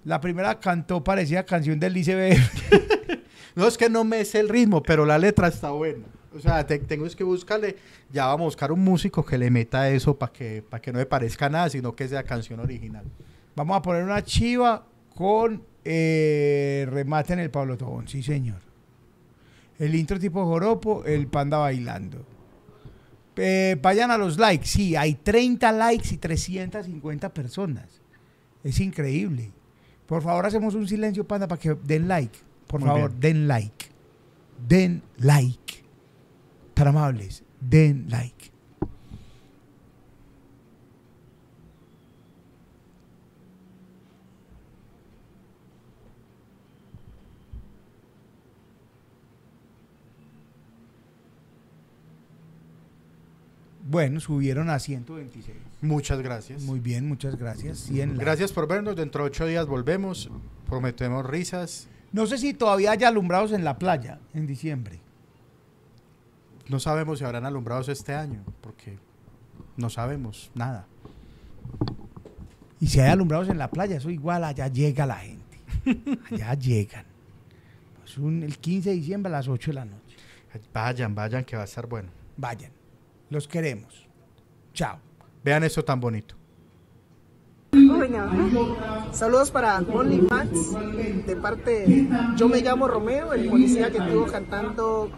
La primera cantó parecía canción del ICB. [LAUGHS] No es que no me sé el ritmo, pero la letra está buena. O sea, te- tengo es que buscarle, ya vamos a buscar un músico que le meta eso para que, para que no me parezca nada, sino que sea canción original. Vamos a poner una chiva con eh, remate en el Pablo Tobón. Sí, señor. El intro tipo joropo, el panda bailando. Eh, vayan a los likes. Sí, hay 30 likes y 350 personas. Es increíble. Por favor, hacemos un silencio, panda, para que den like. Por Muy favor, bien. den like. Den like. Tan amables, den like. Bueno, subieron a 126. Muchas gracias. Muy bien, muchas gracias. 100 likes. Gracias por vernos, dentro de ocho días volvemos, prometemos risas. No sé si todavía hay alumbrados en la playa en diciembre. No sabemos si habrán alumbrados este año, porque no sabemos nada. Y si hay alumbrados en la playa, eso igual allá llega la gente. [LAUGHS] Allá llegan. Es un- el 15 de diciembre a las 8 de la noche. Vayan, vayan, que va a estar bueno. Vayan. Los queremos. Chao. Vean esto tan bonito. Saludos para OnlyFans de parte Yo me llamo Romeo, el policía que estuvo cantando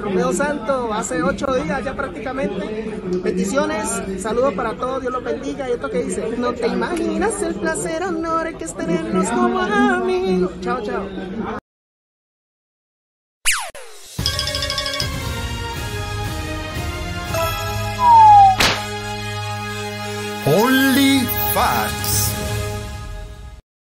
Romeo Santo hace ocho días ya prácticamente. Bendiciones, saludos para todos, Dios los bendiga. Y esto que dice, no te imaginas el placer, honor que es tenernos como amigos. Chao, chao.